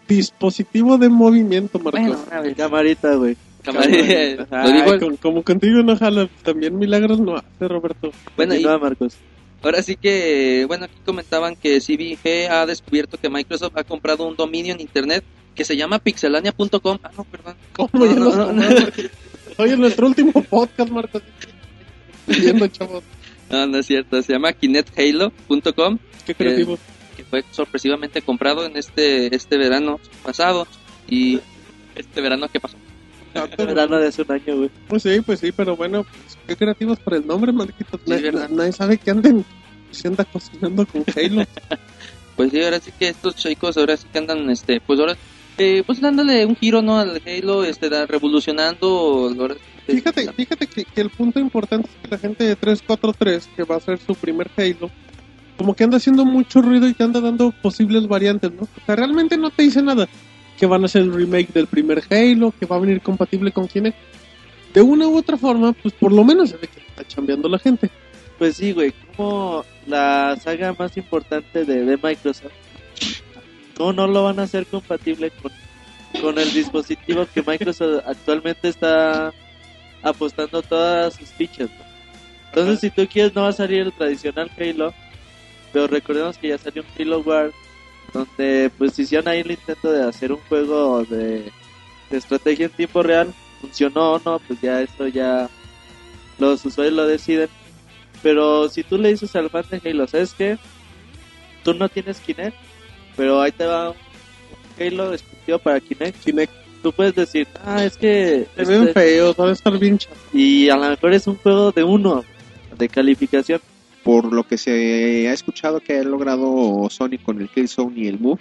S3: Dispositivo de movimiento, Marcos.
S5: Bueno, una vez.
S8: Camarita, güey.
S3: Ay,
S5: digo,
S3: como contigo no jala, también milagros no hace, Roberto.
S5: bueno, y
S8: Marcos.
S5: ahora sí que, bueno, aquí comentaban que CBG ha descubierto que Microsoft ha comprado un dominio en internet que se llama pixelania.com. Ah, no, perdón.
S3: ¿Cómo ya
S5: No,
S3: nos
S5: no, no.
S3: Oye, nuestro último podcast, Marcos. Viendo, chavos.
S5: No, no es cierto, se llama kinethalo.com,
S3: Qué creativo.
S5: que fue sorpresivamente comprado en este este verano pasado y este verano que pasó.
S8: Verano de hace un año, güey.
S3: Pues sí, pues sí, pero bueno, pues, qué creativos por el nombre.
S5: Sí, verdad.
S3: nadie sabe que anden se anda cocinando con Halo.
S5: Pues sí, ahora sí que estos chicos ahora sí que andan, este, pues ahora, eh, pues dándole un giro, ¿no? Al Halo, este, da- revolucionando. ahora
S3: Fíjate, fíjate que, que el punto importante es que la gente de 343, que va a ser su primer Halo, como que anda haciendo mucho ruido y te anda dando posibles variantes, ¿no? O sea, realmente no te dice nada. Que van a hacer el remake del primer Halo, que va a venir compatible con Kinect. De una u otra forma, pues por lo menos se ve que está chambeando la gente.
S8: Pues sí, güey, como la saga más importante de, de Microsoft, ¿cómo no lo van a hacer compatible con, con el dispositivo que Microsoft actualmente está apostando todas sus fichas? ¿no? Entonces, si tú quieres, no va a salir el tradicional Halo, pero recordemos que ya salió un Halo War, donde pues hicieron ahí el intento de hacer un juego de, de estrategia en tiempo real, funcionó o no, pues ya esto ya los usuarios lo deciden. Pero si tú le dices al fan de Halo, ¿sabes qué? Tú no tienes Kinect, pero ahí te va un Halo exclusivo para Kinect.
S3: Kinect,
S8: Tú puedes decir, ah, es que...
S3: ven
S8: este-
S3: a estar bien chatos.
S8: y a lo mejor es un juego de uno, de calificación.
S6: Por lo que se ha escuchado que ha logrado Sony con el Killzone y el Move,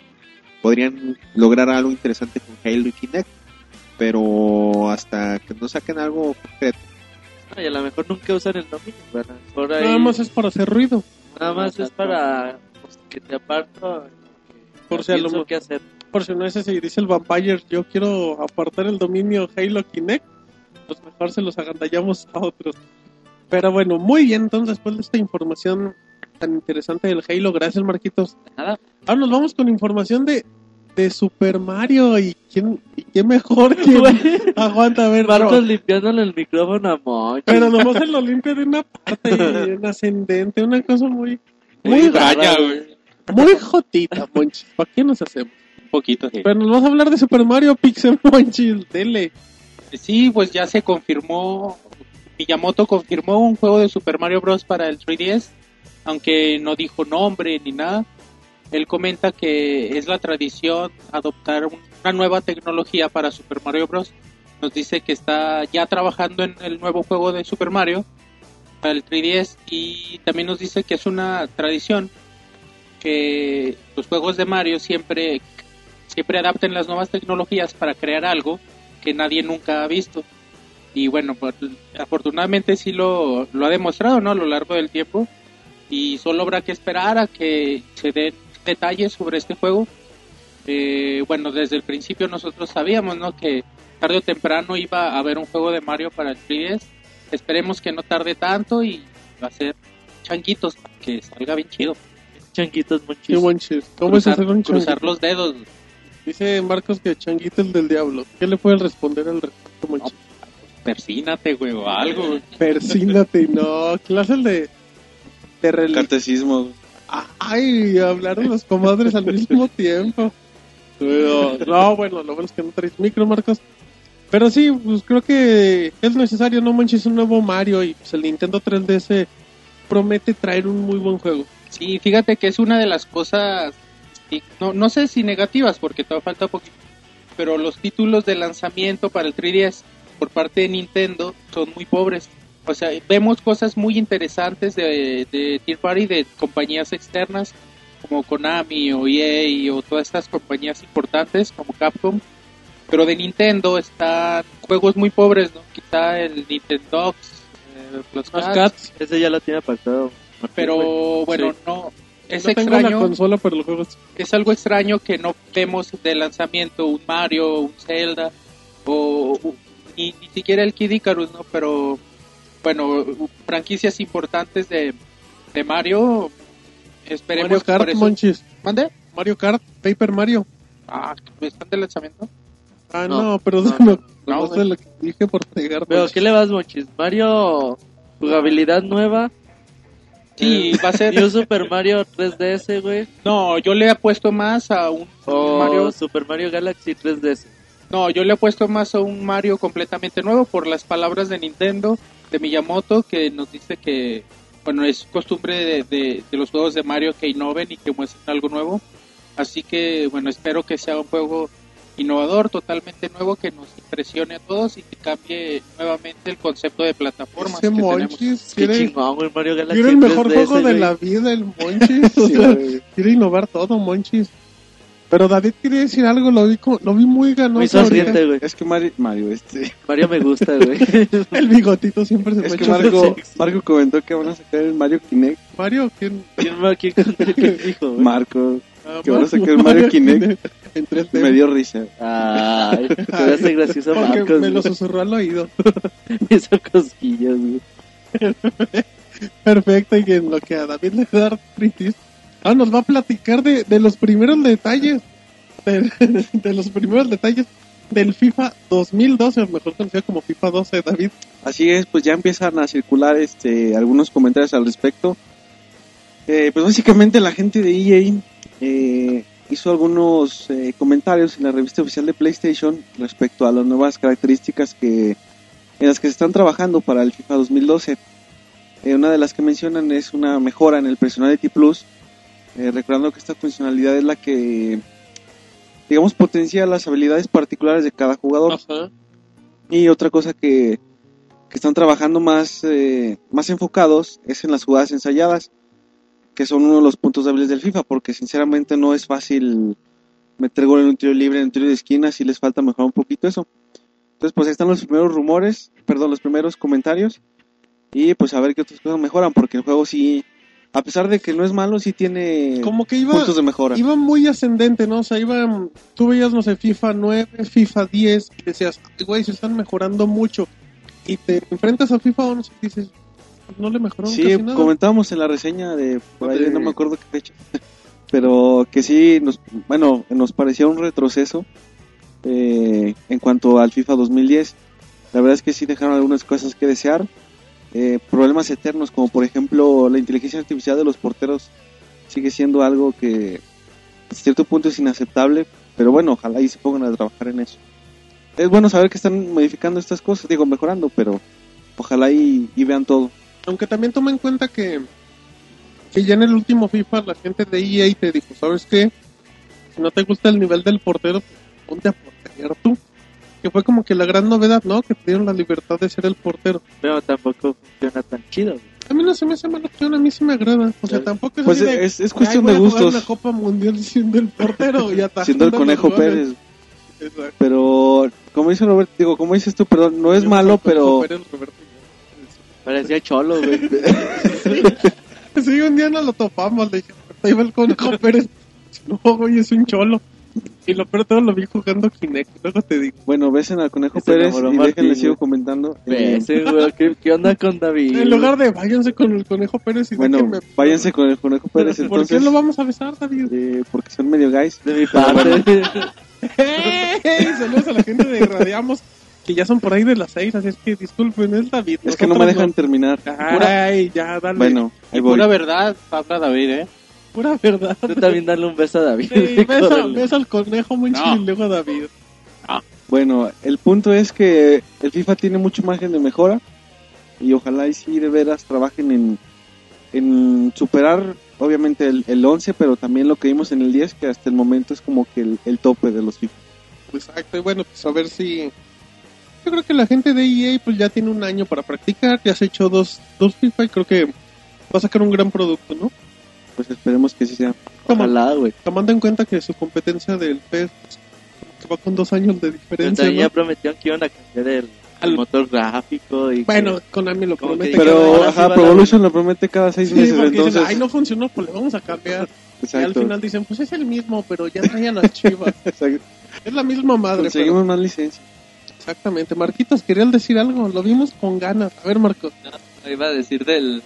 S6: podrían lograr algo interesante con Halo y Kinect, pero hasta que no saquen algo concreto.
S8: Y a lo mejor nunca usan el dominio, ¿verdad? Por ahí,
S3: Nada más es para hacer ruido.
S8: nada más es para pues, que te aparto.
S3: Por si a lo
S8: qué hacer.
S3: Por si no es ese y dice el Vampire, yo quiero apartar el dominio Halo Kinect, pues mejor se los agandallamos a otros. Pero bueno, muy bien, entonces después de esta información tan interesante del Halo, gracias Marquitos.
S5: Nada.
S3: Ahora nos vamos con información de, de Super Mario y quién, y qué mejor que... Aguanta, a ver,
S8: Marcos
S3: no.
S8: limpiándole el micrófono a Moncho.
S3: pero nomás se lo limpia de una parte y en ascendente, una cosa muy...
S5: Muy
S3: rara,
S5: güey.
S3: muy jotita, Monchis. ¿Para qué nos hacemos?
S5: Un poquito, sí.
S3: Pero nos vas a hablar de Super Mario Pixel Monchis, dele.
S7: Sí, pues ya se confirmó, Miyamoto confirmó un juego de Super Mario Bros. para el 3DS, aunque no dijo nombre ni nada. Él comenta que es la tradición adoptar un- una nueva tecnología para Super Mario Bros. Nos dice que está ya trabajando en el nuevo juego de Super Mario para el 3DS y también nos dice que es una tradición que los juegos de Mario siempre siempre adapten las nuevas tecnologías para crear algo que nadie nunca ha visto. Y bueno, pues, afortunadamente sí lo, lo ha demostrado ¿no? a lo largo del tiempo. Y solo habrá que esperar a que se den detalles sobre este juego. Eh, bueno, desde el principio nosotros sabíamos ¿no? que tarde o temprano iba a haber un juego de Mario para el 3DS. Esperemos que no tarde tanto y va a ser changuitos para que salga bien chido.
S8: Chanquitos
S3: Qué. ¿Cómo es
S7: Cruzar,
S3: hacer un
S7: cruzar los dedos.
S3: Dice Marcos que changuito el del diablo. ¿Qué le puede responder al respecto, Monchis?
S7: Persínate, güey, o algo. güey.
S3: Persínate, no. Clase de... De rel-
S4: Catecismo.
S3: Ay, hablaron las comadres al mismo tiempo. Pero, no, bueno, lo bueno es que no traes micro, Marcos. Pero sí, pues creo que es necesario, no manches, un nuevo Mario y pues el Nintendo 3DS promete traer un muy buen juego.
S7: Sí, fíjate que es una de las cosas, no, no sé si negativas, porque todavía falta poquito, pero los títulos de lanzamiento para el 3DS por parte de Nintendo son muy pobres. O sea, vemos cosas muy interesantes de, de Tier Party de compañías externas como Konami o EA o todas estas compañías importantes como Capcom, pero de Nintendo están juegos muy pobres, ¿no? Quizá el Nintendo eh, los
S3: Más
S7: Cats,
S3: Cats.
S8: Ese ya lo tiene. Martín,
S7: pero bueno,
S8: Sí.
S7: no es
S3: no tengo la
S7: extraño
S3: consola, pero el juego es...
S7: algo extraño que no vemos de lanzamiento un Mario, un Zelda o ni, ni siquiera el Kid Icarus, ¿no? Pero bueno, franquicias importantes de, de Mario esperemos
S3: Mario Kart,
S7: eso
S3: Monchis.
S7: ¿Mande?
S3: Mario Kart, Paper Mario.
S7: Ah, ¿están de lanzamiento?
S3: Ah,
S8: No,
S3: no, pero
S8: no,
S3: no,
S7: no,
S3: no,
S7: güey.
S3: lo que dije por pegar.
S8: Pero,
S3: Monchis.
S8: ¿qué le vas, Monchis? Mario, jugabilidad nueva.
S7: Sí,
S8: Eh,
S7: va a ser
S8: New Super Mario 3DS, güey.
S7: No, yo le he puesto más a un
S8: O
S7: Mario
S8: Super Mario Galaxy 3DS.
S7: No, yo le he puesto más a un Mario completamente nuevo por las palabras de Nintendo, de Miyamoto, que nos dice que, bueno, es costumbre de, de- de los juegos de Mario que innoven y que muestren algo nuevo. Así que, bueno, espero que sea un juego innovador, totalmente nuevo, que nos impresione a todos y que cambie nuevamente el concepto de plataformas
S3: Ese
S7: que tenemos.
S3: Monchis
S8: Qué chingón, güey, Mario Galaxy
S3: quiere el mejor
S8: 3DS,
S3: juego de
S8: güey.
S3: la vida, el Monchis. o sea, quiere innovar todo, Monchis. Pero David quería decir algo, lo vi, lo vi muy ganoso.
S8: Muy sonriente, güey.
S4: Es que Mario, Mario este,
S8: Mario me gusta, güey.
S3: El bigotito siempre se me
S4: es que
S3: echa
S4: Marco. Marco comentó que van a sacar el Mario Kinect.
S3: Mario, ¿quién?
S8: ¿Quién, quién, quién dijo, güey?
S4: Marco,
S3: Ah,
S4: Que van a
S3: Mario-
S4: sacar el Mario Kinect.
S3: En 3D.
S4: me dio risa.
S8: Ay, te hace gracioso
S3: Porque
S8: Marcos.
S3: me lo susurró al oído.
S8: Me hizo cosquillas, güey.
S3: Perfecto, y en lo que a David le da artritis, ah, nos va a platicar de, de los primeros detalles, de, los primeros detalles del FIFA 2012, o mejor conocido como FIFA 12, David.
S4: Así es, pues ya empiezan a circular este algunos comentarios al respecto. Eh, pues básicamente la gente de EA eh, hizo algunos eh, comentarios en la revista oficial de PlayStation respecto a las nuevas características que en las que se están trabajando para el FIFA 2012. Eh, una de las que mencionan es una mejora en el Personality Plus, eh, recordando que esta funcionalidad es la que, digamos, potencia las habilidades particulares de cada jugador.
S3: Ajá.
S4: Y otra cosa que, que están trabajando más, eh, más enfocados es en las jugadas ensayadas, que son uno de los puntos débiles del FIFA, porque sinceramente no es fácil meter gol en un tiro libre, en un tiro de esquina, si les falta mejorar un poquito eso. Entonces, pues ahí están los primeros rumores, perdón, los primeros comentarios, y pues a ver qué otras cosas mejoran, porque el juego sí, a pesar de que no es malo, sí tiene
S3: Como que iba,
S4: puntos de mejora.
S3: iba muy ascendente, ¿no? O sea, iba, tú veías, no sé, FIFA 9, FIFA 10, y decías, "Ay, güey, se están mejorando mucho. Y te enfrentas a FIFA 11 y dices, "Pues no le mejoraron
S4: Sí,
S3: casi nada.
S4: comentábamos en la reseña de por ahí,
S6: De-
S4: no me acuerdo qué fecha, pero que sí, nos, bueno, nos parecía un retroceso eh, en cuanto al FIFA 2010. La verdad es que sí dejaron algunas cosas que desear, eh, problemas eternos como por ejemplo la inteligencia artificial de los porteros sigue siendo algo que a cierto punto es inaceptable, pero bueno, ojalá y se pongan a trabajar en eso. Es bueno saber que están modificando estas cosas, digo, mejorando, pero ojalá y, vean todo.
S3: Aunque también toma en cuenta que, que ya en el último FIFA la gente de EA te dijo, ¿sabes qué? Si no te gusta el nivel del portero, pues, ponte a porterear tú. Que fue como que la gran novedad, ¿no? Que te dieron la libertad de ser el portero.
S8: Pero tampoco funciona tan chido. güey.
S3: A mí no se me hace mala opción, a mí sí me agrada. O sea, tampoco es
S4: Pues
S3: así de,
S4: es, es
S3: "Ay,
S4: cuestión de gustos.
S3: una Copa Mundial siendo el portero y atajando
S4: siendo el Conejo. Pérez.
S3: Exacto.
S4: Pero, como dice Robert, digo, como dices tú, perdón, no es
S3: Yo
S4: malo, pero
S3: Pérez, Roberto.
S8: Parecía cholo, güey.
S3: Sí, un día nos lo topamos, le dije, ahí va el Conejo Pérez. No, güey, es un cholo. Y lo peor todo lo vi jugando Kinect, luego te digo.
S4: bueno, besen al Conejo
S8: Se
S4: Pérez
S8: enamoró
S4: y
S8: Martín,
S4: déjenle sigo comentando.
S8: Ese, güey, ¿qué, ¿Qué onda con David?
S3: En lugar de váyanse con el Conejo Pérez y
S4: bueno,
S3: déjenme-
S4: váyanse con el Conejo Pérez
S3: ¿Por
S4: entonces.
S3: qué lo vamos a besar, David?
S4: eh, porque son medio guys.
S8: De mi parte.
S3: ¡Hey! Saludos a la gente de Radiamos, que ya son por ahí de las seis, así es que disculpen, es David.
S4: Es que no me
S3: nosotros
S4: dejan terminar.
S3: Ay, ya, dale.
S4: Bueno, ahí
S7: Y
S4: voy.
S7: pura verdad, habla David, ¿eh?
S3: Pura verdad.
S8: Tú también dale un beso a David.
S3: Sí, besa al conejo muy
S7: No.
S3: a David.
S4: Bueno, el punto es que el FIFA tiene mucho margen de mejora y ojalá y sí de veras trabajen en, en superar obviamente el, el 11, pero también lo que vimos en el 10, que hasta el momento es como que el, el tope de los FIFA.
S3: Exacto, y bueno, pues a ver si... Yo creo que la gente de EA pues ya tiene un año para practicar, ya se ha hecho dos, dos FIFA y creo que va a sacar un gran producto, ¿no?
S4: Pues esperemos que sí sea.
S8: Ojalá, güey.
S3: Tomando en cuenta que su competencia del PES pues, que va con dos años de
S8: Pero
S3: diferencia,
S8: ya
S3: ¿no?
S8: prometieron que iban a cambiar el, el
S3: Al-
S8: motor gráfico y que-
S3: Bueno, Konami lo
S8: que
S3: promete. cada-
S4: Pero, ajá, Pro Evolution lo promete cada seis
S3: Sí,
S4: meses,
S3: porque dicen,
S4: entonces...
S3: ay, no funcionó, pues le vamos a cambiar. Y al final dicen, pues es el mismo, pero ya traía las chivas.
S4: exacto.
S3: es la misma madre.
S4: Conseguimos más licencia.
S3: pero- exactamente. Marquitos, querían decir algo, lo vimos con ganas. A ver, Marcos.
S5: No, iba a decir del,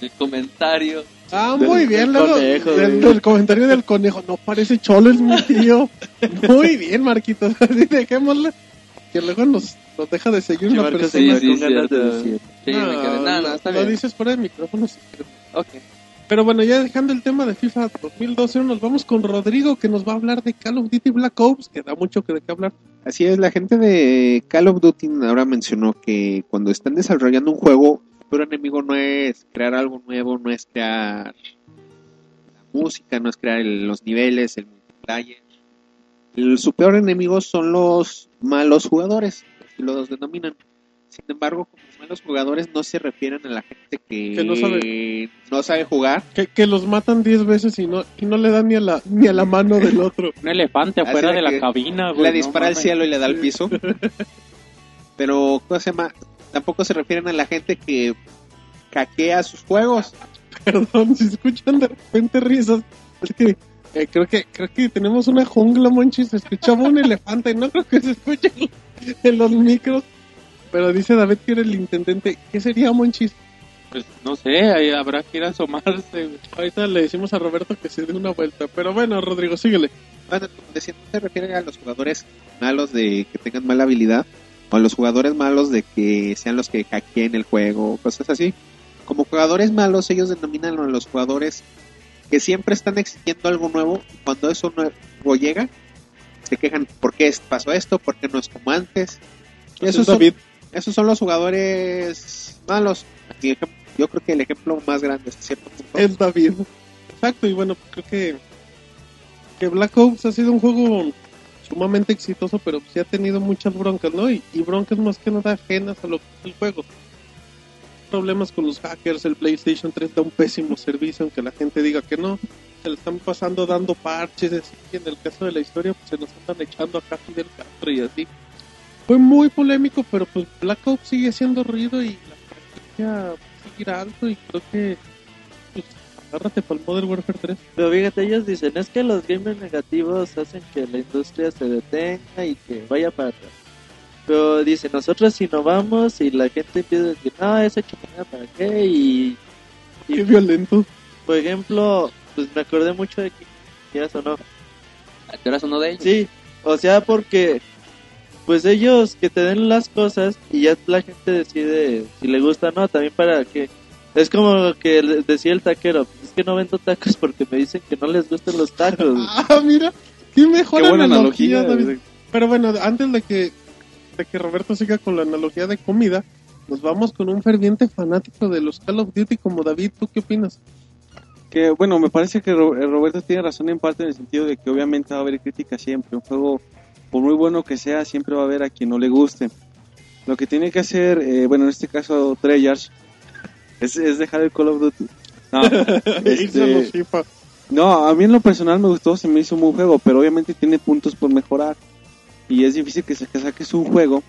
S5: del comentario.
S3: Ah,
S8: Del-
S3: muy bien,
S8: del
S3: luego,
S8: conejo,
S3: del, del comentario del conejo. No parece cholo, es mi tío. Muy bien, Marquitos. Así dejémosle. Que luego nos, nos deja de seguir
S8: Sí,
S3: una
S8: Marcos
S3: persona.
S5: sí,
S8: con ganas de
S5: cierto.
S8: decir.
S5: Sí, me quedé. No, no, está
S3: lo
S5: bien.
S3: dices fuera de micrófono. si quieres.
S5: Ok.
S3: Pero bueno, ya dejando el tema de FIFA 2012, nos vamos con Rodrigo que nos va a hablar de Call of Duty Black Ops, que da mucho que de qué hablar.
S6: Así es, la gente de Call of Duty ahora mencionó que cuando están desarrollando un juego, su peor enemigo no es crear algo nuevo, no es crear la música, no es crear el- los niveles, el multiplayer. El, su peor enemigo son los malos jugadores, así los denominan. Sin embargo, como malos jugadores no se refieren a la gente que,
S3: Que no sabe.
S6: no sabe jugar,
S3: Que, que los matan 10 veces y no, y no le dan ni a la, ni a la mano del otro.
S7: Un elefante afuera
S6: de
S7: la cabina, güey.
S6: le
S7: no
S6: dispara al cielo y le da al piso. Pero, ¿cómo se llama? Tampoco se refieren a la gente que caquea sus juegos.
S3: Perdón, si escuchan de repente risas, es que eh, creo que creo que tenemos una jungla, Monchi, se escuchaba un elefante, no creo que se escuche en- los micros. Pero dice David que era el intendente. ¿Qué sería, Monchis?
S7: Pues no sé, ahí habrá que ir a asomarse.
S3: Ahorita le decimos a Roberto que se dé una vuelta. Pero bueno, Rodrigo, síguele.
S6: Bueno, como decía, no se refiere a los jugadores malos de que tengan mala habilidad o a los jugadores malos de que sean los que hackeen el juego cosas así. Como jugadores malos, ellos denominan a los jugadores que siempre están exigiendo algo nuevo y cuando eso nuevo llega, se quejan, ¿por qué pasó esto? ¿Por qué no es como antes? Esos son,
S3: David.
S6: esos son los jugadores malos. Yo creo que el ejemplo más grande hasta cierto punto
S3: Es David. Exacto, y bueno, creo que, que Black Ops ha sido un juego sumamente exitoso, pero sí ha tenido muchas broncas, ¿no? Y, broncas más que nada ajenas a lo que es el juego. Problemas con los hackers, el PlayStation 3 da un pésimo servicio, aunque la gente diga que no. Se le están pasando dando parches, así, y en el caso de la historia, pues se nos están echando acá Fidel Castro y así. Fue muy polémico, pero pues Black Ops sigue haciendo ruido y la franquicia sigue alto y creo que pues, agárrate para el Modern Warfare 3.
S8: Pero fíjate, ellos dicen, es que los gamers negativos hacen que la industria se detenga y que vaya para atrás. Pero dice, nosotros innovamos y la gente empieza a decir, no, esa chingada para qué y, y,
S3: Qué violento.
S8: por ejemplo, pues me acordé mucho de que ya sonó.
S5: ¿Tú eras uno de ellos?
S8: Sí, o sea, porque pues ellos que te den las cosas y ya la gente decide si le gusta o no, también para que es como que le- decía el taquero, es que no vendo tacos porque me dicen que no les gustan los tacos.
S3: Ah, mira, qué mejor
S4: Qué buena
S3: analogía,
S4: analogía,
S3: David. Pero bueno, antes de que, de que Roberto siga con la analogía de comida, nos vamos con un ferviente fanático de los Call of Duty como David. ¿Tú qué opinas?
S4: Que bueno, me parece que Ro- eh, Roberto tiene razón en parte en el sentido de que obviamente va a haber crítica siempre. Un juego, por muy bueno que sea, siempre va a haber a quien no le guste. Lo que tiene que hacer, eh, bueno, en este caso Treyarch, es, es dejar el Call of Duty. No,
S3: Irse a los
S4: este, no, a mí en lo personal me gustó, se me hizo un buen juego, pero obviamente tiene puntos por mejorar. Y es difícil que, sa- que saques un juego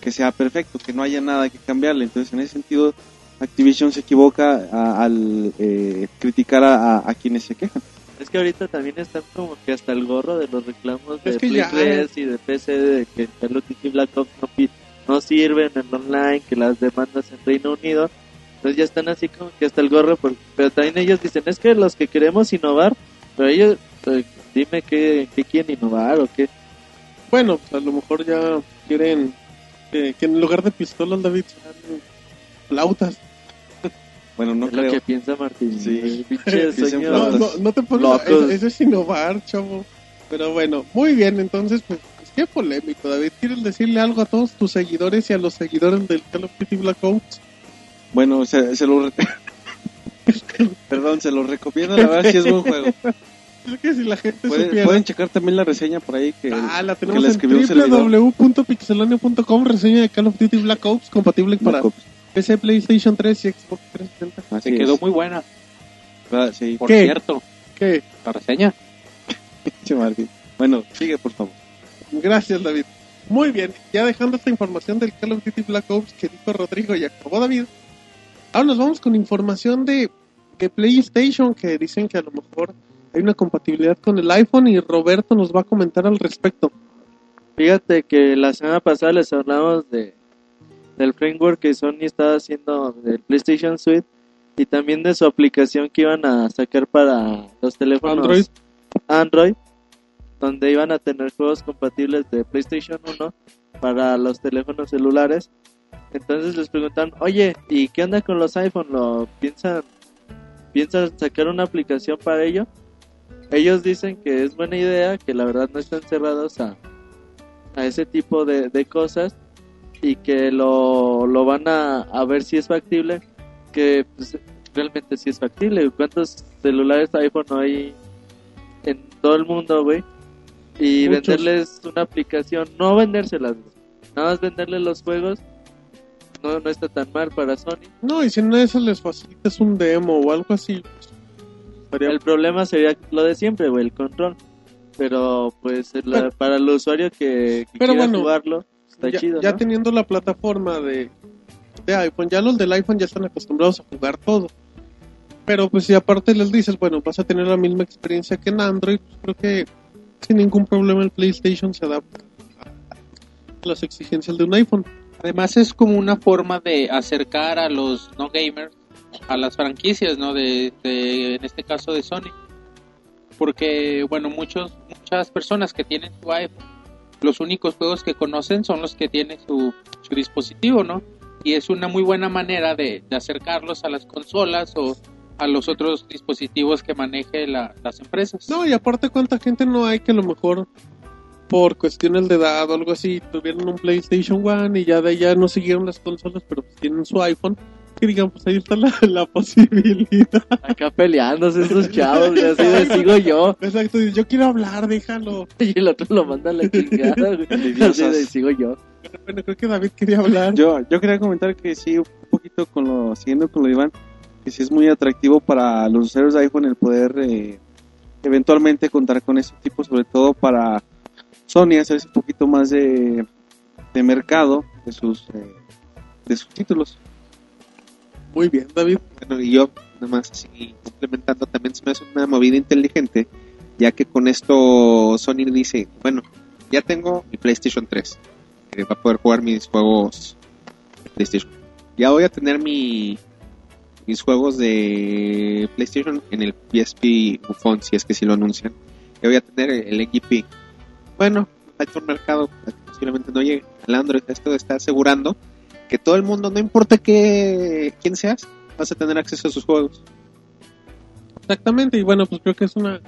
S4: que sea perfecto, que no haya nada que cambiarle. Entonces, en ese sentido, Activision se equivoca a- al eh, criticar a, a- a quienes se quejan.
S8: Es que ahorita también están como que hasta el gorro de los reclamos de
S3: Es que
S8: Play
S3: ya-
S8: 3 y de PC de que Call of Duty Black Ops no, no sirven en online, que las demandas en Reino Unido. Entonces ya están así como que hasta el gorro, por- pero también ellos dicen, es que los que queremos innovar, pero ellos, eh, dime qué, qué quieren innovar o qué.
S3: Bueno, pues a lo mejor ya quieren que, que en lugar de pistolas, David, sean flautas.
S4: Bueno, no
S8: es lo
S4: creo.
S8: que piensa Martín.
S4: Sí.
S8: Pinche sueño.
S3: No, no, no te pongas. Eso, eso es innovar, chavo. Pero bueno, muy bien. Entonces, pues, pues, qué polémico, David. ¿Quieres decirle algo a todos tus seguidores y a los seguidores del Call of Duty Black Ops?
S4: Bueno, se, se lo... re- Perdón, se lo recomiendo, la verdad sí es buen juego.
S3: Es que si la gente
S4: Pueden,
S3: supiera.
S4: pueden checar también la reseña por ahí que,
S3: Ah, la
S4: que
S3: tenemos
S4: la
S3: en www.pixelania.com, reseña de Call of Duty Black Ops, compatible para
S4: Ops.
S3: PC, PlayStation 3 y Xbox 360.
S4: Así
S7: Se quedó
S4: es.
S7: muy buena,
S4: Ah, sí,
S7: por
S3: ¿Qué?
S7: cierto.
S3: ¿Qué?
S7: La reseña.
S4: pinche Martín. Bueno, sigue por favor.
S3: Gracias, David. Muy bien, ya dejando esta información del Call of Duty Black Ops que dijo Rodrigo y acabó David, ahora nos vamos con información de, de PlayStation que dicen que a lo mejor hay una compatibilidad con el iPhone y Roberto nos va a comentar al respecto.
S8: Fíjate que la semana pasada les hablamos de del framework que Sony estaba haciendo del PlayStation Suite y también de su aplicación que iban a sacar para los teléfonos
S3: Android.
S8: Android, donde iban a tener juegos compatibles de PlayStation 1 para los teléfonos celulares. Entonces les preguntan, oye, ¿y qué onda con los iPhone? ¿Lo piensan, piensan sacar una aplicación para ello? Ellos dicen que es buena idea, que la verdad no están cerrados a, a ese tipo de, de cosas y que lo, lo van a, a ver si es factible, que pues, realmente sí es factible. ¿Cuántos celulares iPhone hay en todo el mundo, güey? Y
S3: Muchos.
S8: venderles una aplicación, no vendérselas, nada más venderles los juegos, no, no está tan mal para Sony.
S3: No, y si no eso les facilitas un demo o algo así, pues,
S8: El problema sería lo de siempre, güey, el control. Pero pues para el usuario que, que
S3: Pero
S8: quiera
S3: bueno,
S8: jugarlo, está
S3: ya,
S8: chido,
S3: ya
S8: ¿no?
S3: teniendo la plataforma de, de iPhone, ya los del iPhone ya están acostumbrados a jugar todo. Pero pues si aparte les dices, bueno, vas a tener la misma experiencia que en Android, pues creo que sin ningún problema el PlayStation se adapta a las exigencias de un iPhone.
S7: Además es como una forma de acercar a los no gamers a las franquicias, ¿no? De, en este caso de Sony. Porque, bueno, muchos, muchas personas que tienen su iPhone, los únicos juegos que conocen son los que tiene su, su dispositivo, ¿no? Y es una muy buena manera de, de acercarlos a las consolas o a los otros dispositivos que maneje la- las empresas.
S3: No, y aparte cuánta gente no hay que a lo mejor por cuestiones de edad o algo así tuvieron un PlayStation One y ya de ahí ya no siguieron las consolas, pero pues tienen su iPhone que digan, pues ahí está la, la posibilidad.
S8: Acá peleándose estos chavos, güey, así de sigo yo.
S3: Exacto, yo quiero hablar, déjalo.
S8: Y el otro lo manda a la chingada, güey. Así de sigo yo.
S3: Bueno, creo que David quería hablar.
S4: Yo, yo quería comentar que sí, un poquito con lo, siguiendo con lo de Iván, que sí es muy atractivo para los usuarios de iPhone el poder eh, eventualmente contar con ese tipo, sobre todo para Sony hacerse un poquito más de, de mercado de sus, eh, de sus títulos.
S3: Muy bien, David.
S6: Bueno, y yo, nada más así, complementando, también se me hace una movida inteligente, ya que con esto Sony dice, bueno, ya tengo mi PlayStation 3, que va a poder jugar mis juegos de PlayStation. Ya voy a tener mi, mis juegos de PlayStation en el PSP Phone, si es que si lo anuncian. Ya voy a tener el XP. Bueno, falta un mercado que posiblemente no llegue al Android. Esto está asegurando que todo el mundo, no importa que, quién seas, vas a tener acceso a sus juegos.
S3: Exactamente, y bueno, pues creo que es una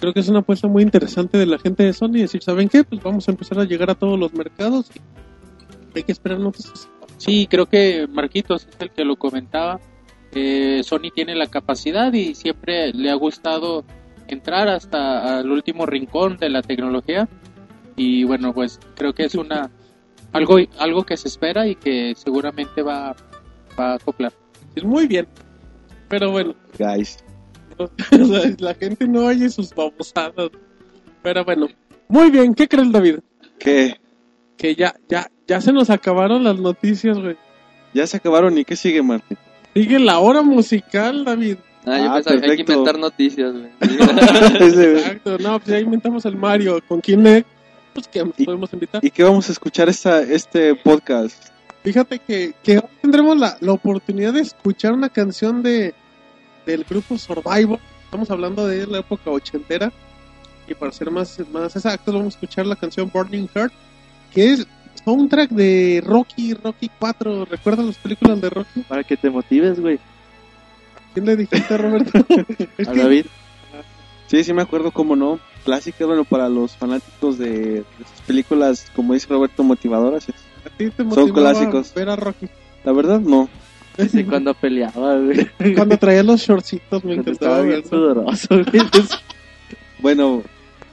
S3: creo que es una apuesta muy interesante de la gente de Sony decir, ¿saben qué? Pues vamos a empezar a llegar a todos los mercados y hay que esperar noticias.
S7: Sí, creo que Marquitos es el que lo comentaba. Eh, Sony tiene la capacidad y siempre le ha gustado entrar hasta al último rincón de la tecnología. Y bueno, pues creo que es una algo algo que se espera y que seguramente va, va a acoplar.
S3: Es muy bien. Pero bueno,
S4: Guys.
S3: sea, la gente no oye sus babosadas. Pero bueno, muy bien, ¿qué crees David?
S4: ¿Qué?
S3: Que ya ya ya se nos acabaron las noticias, güey.
S4: ¿Ya se acabaron y qué sigue, Martín?
S3: Sigue la hora musical, David.
S5: Ah, yo
S4: Ah,
S5: pensaba que hay que inventar noticias, güey.
S3: Exacto, no, pues ya inventamos el Mario. ¿Con quién es? Pues que podemos invitar.
S4: ¿Y qué vamos a escuchar esta, este podcast?
S3: Fíjate que, que hoy tendremos la, la oportunidad de escuchar una canción de del grupo Survivor. Estamos hablando de la época ochentera. Y para ser más, más exactos, vamos a escuchar la canción Burning Heart, que es soundtrack de Rocky, Rocky 4. ¿Recuerdan las películas de Rocky?
S8: Para que te motives, güey.
S3: ¿Quién le dijiste, Roberto? Es
S8: A
S3: que-
S8: David.
S4: Sí, sí me acuerdo, cómo no. Clásica, bueno, para los fanáticos de, de esas películas, como dice Roberto, motivadoras.
S3: a ti te
S4: Son clásicos.
S3: Ver a Rocky.
S4: La verdad, no.
S8: Sí, cuando peleaba, güey.
S3: Cuando traía los shortcitos me
S8: Cuando
S3: encantaba
S8: estaba bien sudoroso, güey.
S4: Bueno,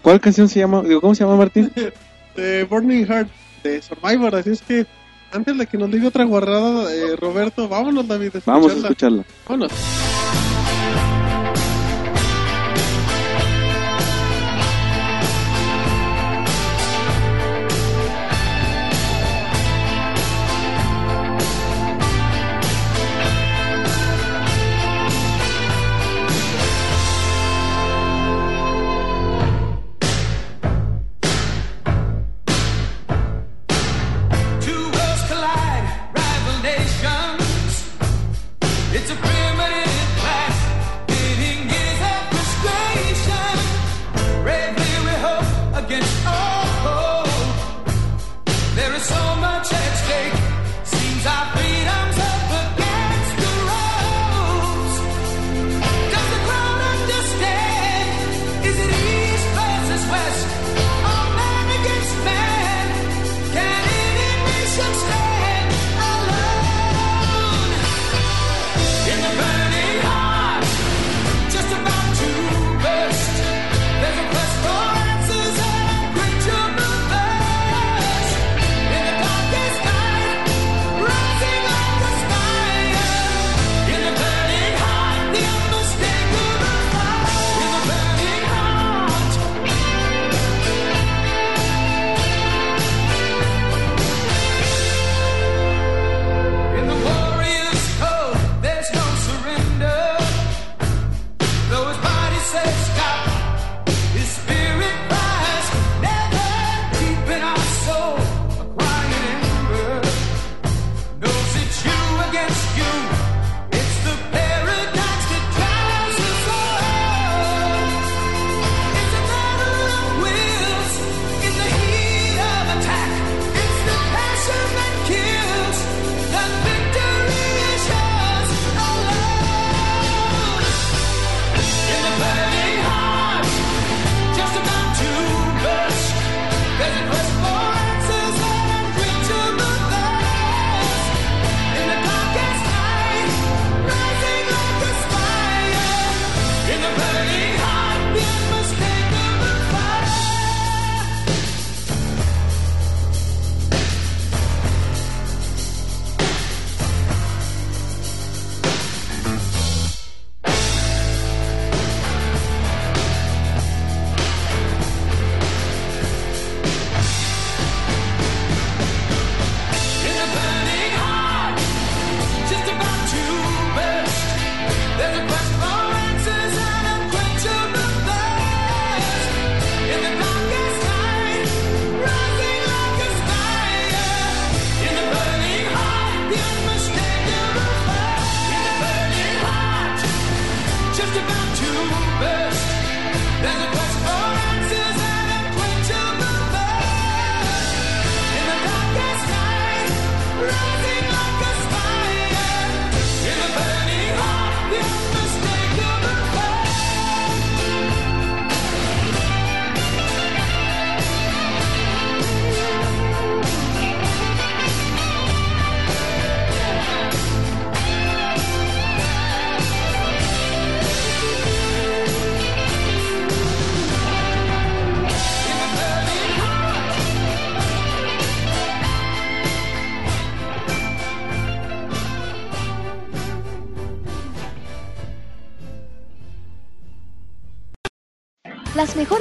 S4: ¿cuál canción se llama? Digo, ¿cómo se llama, Martín?
S3: de Burning Heart de Survivor. Así es que antes de que nos diga otra guarrada, eh, Roberto, vámonos, David. a
S4: Vamos a
S3: escucharla.
S4: escucharla.
S3: Vámonos.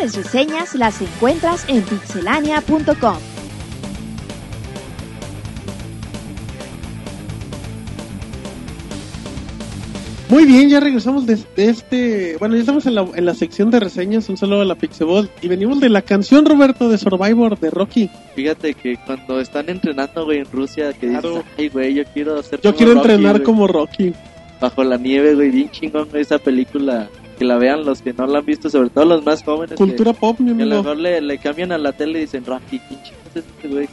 S2: Mejores reseñas las encuentras en pixelania.com.
S3: Muy bien, ya regresamos de, de este... Bueno, ya estamos en la, en la sección de reseñas, un saludo a la Pixeball. Y venimos de la canción, Roberto, de Survivor, de Rocky.
S8: Fíjate que cuando están entrenando, güey, en Rusia, que
S3: Claro.
S8: dices, ay, güey, yo quiero ser
S3: Yo
S8: como
S3: quiero
S8: Rocky,
S3: entrenar
S8: güey".
S3: como Rocky.
S8: Bajo la nieve, güey, bien chingón, güey, esa película. Que la vean los que no la han visto, sobre todo los más jóvenes. que-
S3: Cultura pop, mi
S8: Que a lo
S3: amigo.
S8: mejor le, le cambian a la tele y dicen, Rocky, ¿quién chingados es este güey?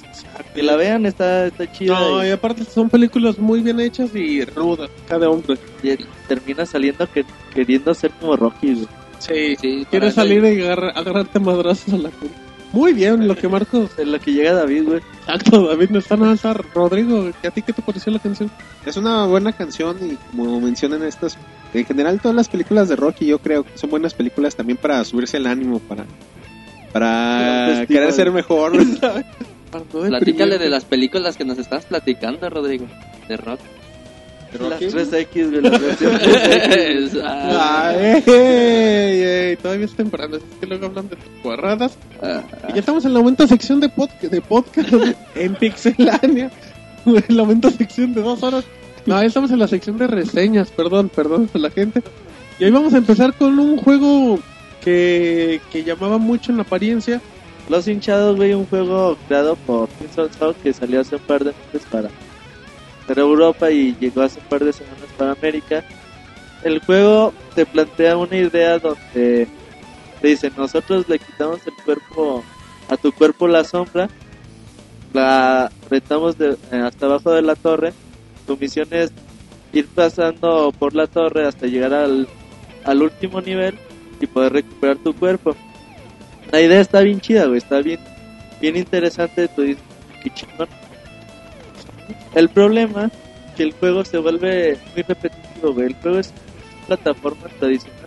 S8: Que la vean, está, está chida.
S3: No,
S8: y-
S3: y aparte son películas muy bien hechas y rudas, cada hombre.
S8: y, termina saliendo que, queriendo ser como Rocky, güey.
S3: Sí,
S5: Sí,
S3: Quieres
S5: para-
S3: salir y agarra- agarrarte madrazos a la gente. Muy bien, lo que Marcos.
S8: En lo que llega David, güey.
S3: Exacto, David no está nada, Rodrigo. ¿A ti qué te pareció la canción?
S6: Es una buena canción y como mencionan estas, en general todas las películas de Rocky yo creo que son buenas películas también para subirse el ánimo, para para querer ser mejor.
S5: Platícale de las películas que nos estás platicando, Rodrigo. De rock.
S8: Las 3X, güey, la versión 3X.
S5: Ah,
S3: Ay, ey, ey, todavía es temprano, es que luego hablan de tus guarradas.
S5: ah,
S3: Y ya estamos en la aumenta sección de, podcast de podcast en Pixelania. En la aumenta sección de dos horas. No, ya estamos en la sección de reseñas, perdón, perdón a la gente. Y hoy vamos a empezar con un juego que, que llamaba mucho en apariencia.
S8: Los hinchados, güey, un juego creado por Sound que salió hace un par de meses para, para Europa y llegó hace un par de semanas para América. El juego te plantea una idea donde te dicen, nosotros le quitamos el cuerpo, a tu cuerpo la sombra, la retamos de, eh, hasta abajo de la torre, tu misión es ir pasando por la torre hasta llegar al, al último nivel y poder recuperar tu cuerpo. La idea está bien chida, güey, está bien, bien interesante, tú dices. El problema que el juego se vuelve muy repetitivo, güey. El juego es una plataforma tradicional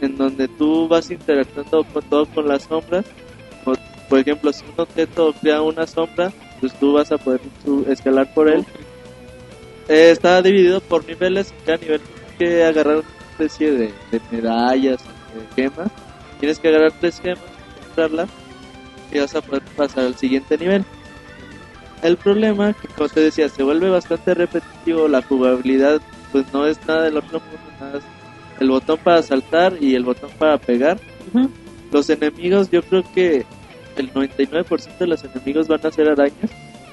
S8: en donde tú vas interactuando con todo con las sombras. O, por ejemplo, si un objeto crea una sombra, pues tú vas a poder escalar por él. Eh, está dividido por niveles. En cada nivel tienes que agarrar una especie de, de medallas, de gemas. Tienes que agarrar tres gemas, encontrarlas y vas a poder pasar al siguiente nivel. El problema, que como te decía, se vuelve bastante repetitivo, la jugabilidad pues no es nada del otro mundo, nada es el botón para saltar y el botón para pegar. Los enemigos, yo creo que el 99% de los enemigos van a ser arañas,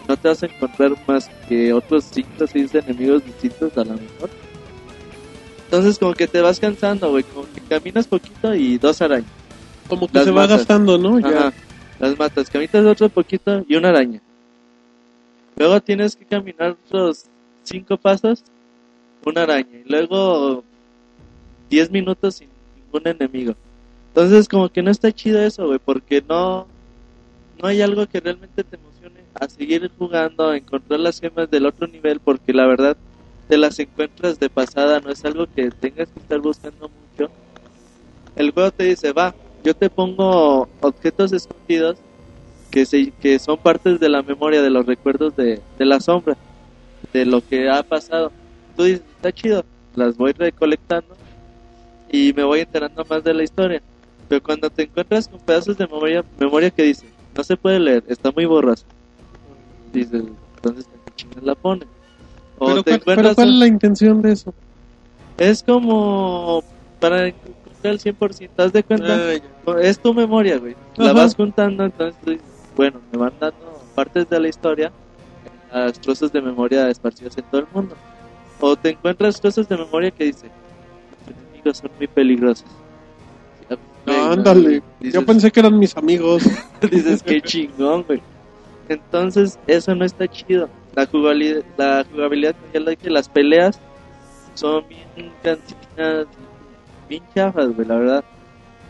S8: no te vas a encontrar más que otros 5 o 6 enemigos distintos a lo mejor. Entonces como que te vas cansando, güey, como que caminas poquito y dos arañas.
S3: Como que
S8: Las
S3: se va gastando, ¿no? Ya.
S8: Ajá, las matas, caminas otro poquito y una araña. Luego tienes que caminar otros cinco pasos, una araña. Y luego 10 minutos sin ningún enemigo. Entonces como que no está chido eso, güey, porque no, no hay algo que realmente te a seguir jugando, a encontrar las gemas del otro nivel, porque la verdad te las encuentras de pasada, no es algo que tengas que estar buscando mucho. El juego te dice, va, yo te pongo objetos escondidos que, se, que son partes de la memoria, de los recuerdos de, de la sombra, de lo que ha pasado. Tú dices, está chido, las voy recolectando y me voy enterando más de la historia. Pero cuando te encuentras con pedazos de memoria, memoria que dice, no se puede leer, está muy borroso. Dices, entonces, ¿para qué la pone? O
S3: Pero,
S8: te
S3: ¿cuál, pero
S8: encuentras
S3: ¿cuál es la intención de eso?
S8: es como para encontrar el 100%, ¿te das de cuenta?
S3: Ah,
S8: es tu memoria, güey. La vas juntando, entonces tú dices, bueno, me van dando partes de la historia, las trozos de memoria esparcidos en todo el mundo. O te encuentras trozos de memoria que dice, los enemigos son muy peligrosos.
S3: Ándale.
S8: Dices,
S3: Yo pensé que eran mis amigos.
S8: dices, qué chingón, güey. Entonces, eso no está chido. La jugabilidad, la jugabilidad ya lo dije, las peleas son bien cansinas, bien chafas, güey, la verdad.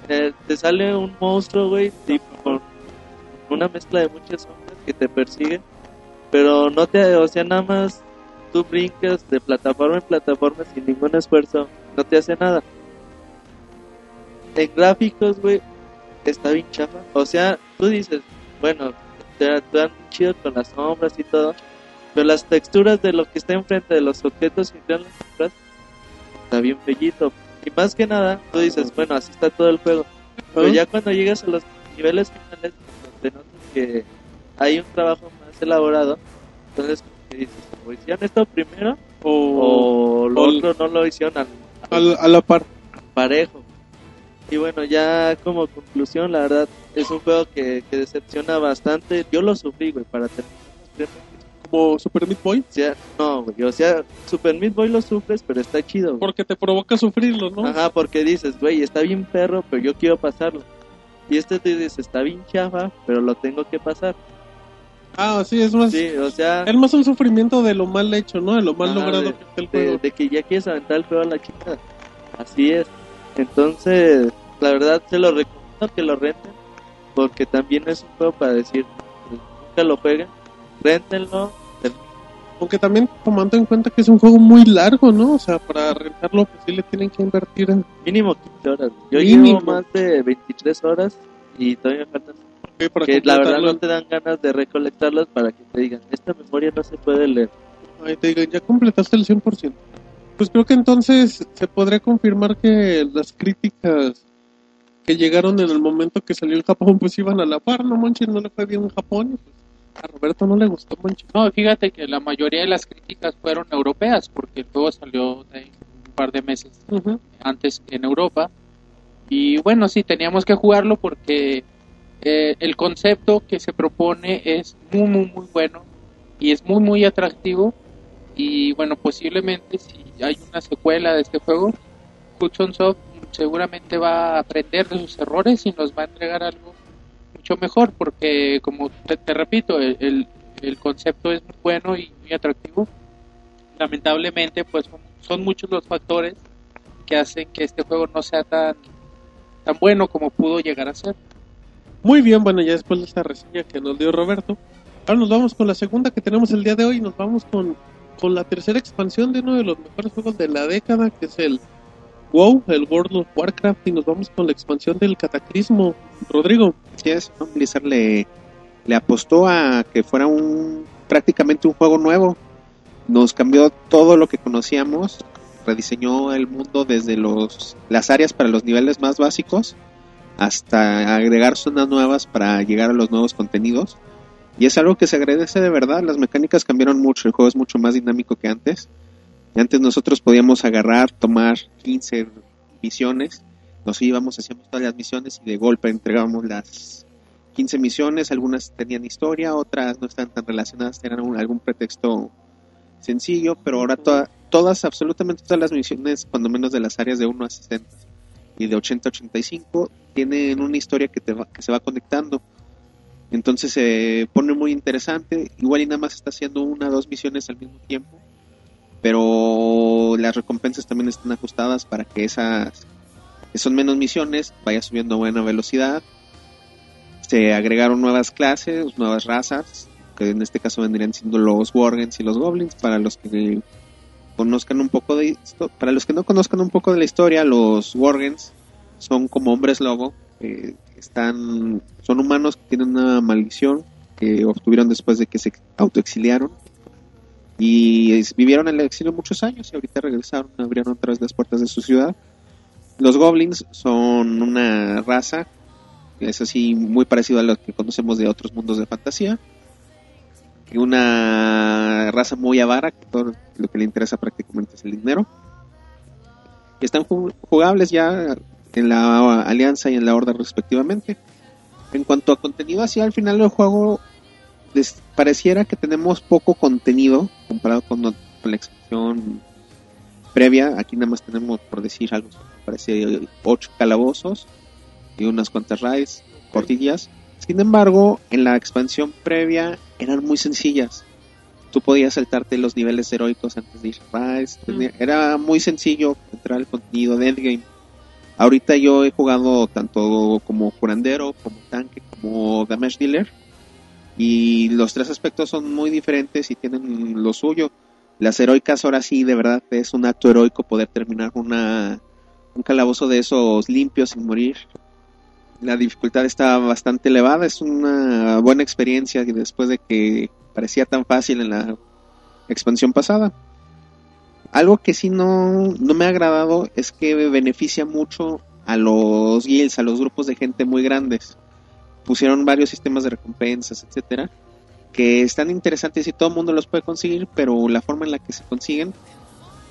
S8: Eh, te sale un monstruo, güey, tipo con una mezcla de muchas sombras que te persiguen, pero no te, o sea, nada más tú brincas de plataforma en plataforma sin ningún esfuerzo, no te hace nada. En gráficos, güey, está bien chafa. O sea, tú dices, bueno, dan chido con las sombras y todo, pero las texturas de lo que está enfrente de los objetos que crean las sombras está bien bellito. Y más que nada, tú dices, bueno, así está todo el juego. Pero ya cuando llegas a los niveles finales, te notas que hay un trabajo más elaborado. Entonces, dices, o hicieron esto primero
S3: O,
S8: o lo
S3: o-
S8: otro no lo hicieron al,
S3: al- a la par.
S8: parejo. Y bueno, ya como conclusión, la verdad, es un juego que, que decepciona bastante. Yo lo sufrí, güey, para que-
S3: Como Super Meat Boy.
S8: O sea, no, güey, o sea, Super Meat Boy lo sufres, pero está chido, güey.
S3: Porque te provoca sufrirlo, ¿no?
S8: Ajá, porque dices, güey, está bien perro, pero yo quiero pasarlo. Y este te dice, está bien chafa, pero lo tengo que pasar.
S3: Ah, sí, es más.
S8: Sí, o sea,
S3: Es más un sufrimiento de lo mal hecho, ¿no? De lo mal logrado
S8: de-
S3: que está el
S8: de,
S3: juego.
S8: de que ya quieres aventar el juego a la chica. Así es. Entonces, la verdad se lo recomiendo que lo renten, porque también es un juego para decir, pues, nunca lo jueguen, rentenlo.
S3: Aunque también tomando en cuenta que es un juego muy largo, ¿no? O sea, para rentarlo, pues sí le tienen que invertir en.
S8: Mínimo 15 horas. Yo
S3: Mínimo.
S8: llevo más de 23 horas y todavía me faltan que la verdad no te dan ganas de recolectarlos para que te digan, esta memoria no se puede leer.
S3: Ahí te digo, ya completaste el 100%. Pues creo que entonces se podría confirmar que las críticas que llegaron en el momento que salió en Japón, pues iban a la par, ¿no, manches? No le fue bien en Japón. y, pues, a Roberto no le gustó, manches.
S7: No, fíjate que la mayoría de las críticas fueron europeas, porque el juego salió de un par de meses
S3: Ujú.
S7: antes en Europa. Y bueno, sí, teníamos que jugarlo porque eh, el concepto que se propone es muy, muy, muy bueno y es muy, muy atractivo. Y bueno, posiblemente si hay una secuela de este juego, Hudson Soft seguramente va a aprender de sus errores y nos va a entregar algo mucho mejor, porque como te, repito, el, el, el concepto es muy bueno y muy atractivo. Lamentablemente, pues son, son muchos los factores que hacen que este juego no sea tan tan bueno como pudo llegar a ser.
S3: Muy bien, bueno, ya después de esta reseña que nos dio Roberto, ahora nos vamos con la segunda que tenemos el día de hoy. Nos vamos con, con la tercera expansión de uno de los mejores juegos de la década, que es el WoW, el World of Warcraft. Y nos vamos con la expansión del Cataclismo. Rodrigo.
S6: Así es. Blizzard le, le apostó a que fuera un prácticamente un juego nuevo. Nos cambió todo lo que conocíamos, rediseñó el mundo desde los las áreas para los niveles más básicos hasta agregar zonas nuevas para llegar a los nuevos contenidos. Y es algo que se agradece de verdad, las mecánicas cambiaron mucho, el juego es mucho más dinámico que antes. Antes nosotros podíamos agarrar, tomar 15 misiones, nos íbamos, hacíamos todas las misiones y de golpe entregábamos las 15 misiones, algunas tenían historia, otras no estaban tan relacionadas, eran un- algún pretexto sencillo, pero ahora toda- todas, absolutamente todas las misiones, cuando menos de las áreas de 1 a 60 y de 80 a 85, tienen una historia que, te va- que se va conectando. Entonces se pone muy interesante, igual y nada más está haciendo una o dos misiones al mismo tiempo, pero las recompensas también están ajustadas para que esas que son menos misiones, vaya subiendo a buena velocidad. Se agregaron nuevas clases, nuevas razas, que en este caso vendrían siendo los Worgens y los Goblins, para los que conozcan un poco de para los que no conozcan un poco de la historia, los Worgens son como hombres lobo, eh, están, son humanos que tienen una maldición que obtuvieron después de que se autoexiliaron y vivieron en el exilio muchos años y ahorita regresaron, abrieron otra vez las puertas de su ciudad. Los goblins son una raza, que es así muy parecido a lo que conocemos de otros mundos de fantasía. Una raza muy avara, que todo lo que le interesa prácticamente es el dinero. Y están ju- jugables ya en la alianza y en la horda respectivamente. En cuanto a contenido, así al final del juego les pareciera que tenemos poco contenido comparado con, con la expansión previa. Aquí nada más tenemos, por decir algo, parece ocho calabozos y unas cuantas raids cortillas. Sin embargo, en la expansión previa eran muy sencillas. Tú podías saltarte los niveles heroicos antes de ir a raids. Tenía- Era muy sencillo entrar al contenido de endgame. Ahorita yo he jugado tanto como curandero, como tanque, como damage dealer. Y los tres aspectos son muy diferentes y tienen lo suyo. Las heroicas ahora sí, de verdad, es un acto heroico poder terminar una, un calabozo de esos limpios sin morir. La dificultad está bastante elevada, es una buena experiencia después de que parecía tan fácil en la expansión pasada. Algo que sí no, no me ha agradado es que beneficia mucho a los guilds, a los grupos de gente muy grandes. Pusieron varios sistemas de recompensas, etcétera, que están interesantes y todo el mundo los puede conseguir, pero la forma en la que se consiguen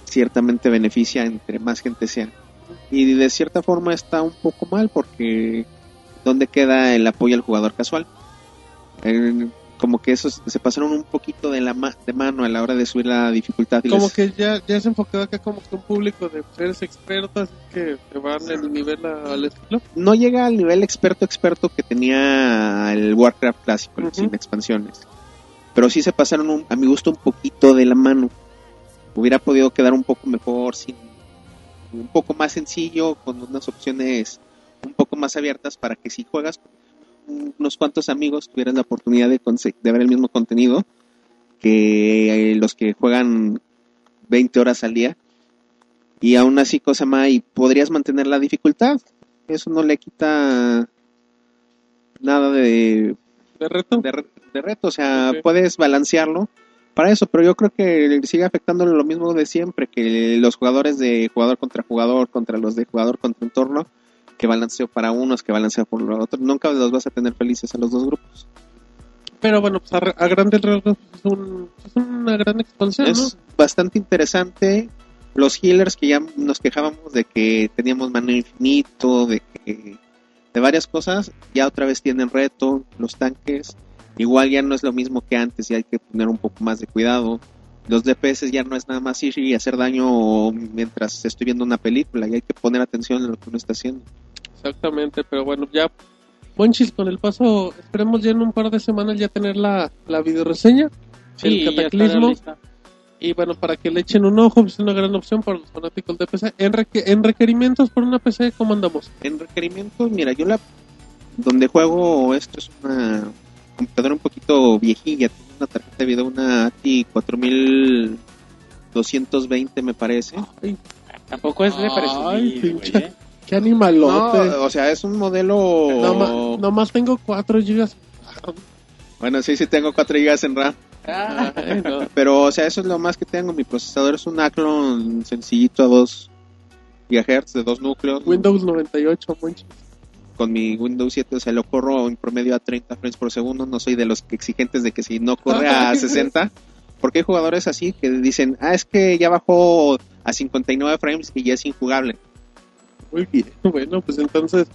S6: ciertamente beneficia entre más gente sea. Y de cierta forma está un poco mal porque ¿dónde queda el apoyo al jugador casual? Como que esos se pasaron un poquito de la ma- de mano a la hora de subir la dificultad. y
S3: Como
S6: les-
S3: que ya, ya se enfocado acá como que un público de mujeres expertas que van el nivel a- al estilo.
S6: no llega al nivel experto experto que tenía el Warcraft clásico, sin expansiones. Pero sí se pasaron un- a mi gusto un poquito de la mano. Hubiera podido quedar un poco mejor, sin, un poco más sencillo, con unas opciones un poco más abiertas para que si juegas con unos cuantos amigos tuvieras la oportunidad de, ver el mismo contenido que eh, los que juegan 20 horas al día. Y aún así, cosa más, y podrías mantener la dificultad eso no le quita nada de,
S3: De reto.
S6: de, re- de reto, o sea, puedes balancearlo para eso, pero yo creo que sigue afectando lo mismo de siempre, que los jugadores de jugador contra jugador, contra los de jugador contra entorno, que balanceo para unos, que balanceo por los otros, nunca los vas a tener felices a los dos grupos.
S3: Pero bueno, pues a, a grandes rasgos es, un, es una gran expansión, ¿no?
S6: Es bastante interesante. Los healers que ya nos quejábamos de que teníamos mano infinito, de que de varias cosas, ya otra vez tienen reto. Los tanques, igual ya no es lo mismo que antes, ya hay que tener un poco más de cuidado. Los DPS ya no es nada más ir y hacer daño mientras estoy viendo una película, ya hay que poner atención en lo que uno está haciendo.
S3: Exactamente, pero bueno, ya Monchis con el paso, esperemos ya en un par de semanas ya tener la, la videoreseña,
S7: Sí,
S3: el cataclismo, y bueno, para que le echen un ojo, pues es una gran opción para los fanáticos de PC. En, en requerimientos por una PC, ¿cómo andamos?
S6: En requerimientos, mira, yo la donde juego esto es una computadora un poquito viejilla, tiene una tarjeta de video, una ATI 4220 me parece.
S3: Ay,
S7: Tampoco es de
S3: Ay,
S7: presumir, güey, ¿eh?
S3: Qué animalote.
S6: No, o sea, es un modelo...
S3: Noma- nomás tengo 4 gigas.
S6: Bueno, sí, sí tengo 4 GB en RAM.
S3: No.
S6: Pero, o sea, eso es lo más que tengo. Mi procesador es un Athlon sencillito a 2 GHz de dos núcleos.
S3: Windows 98, Monchis.
S6: con mi Windows 7, o sea, lo corro en promedio a 30 frames por segundo. No soy de los exigentes de que si no corre a 60, porque hay jugadores así que dicen, ah, es que ya bajó a 59 frames y ya es injugable.
S3: Muy bien, bueno, pues entonces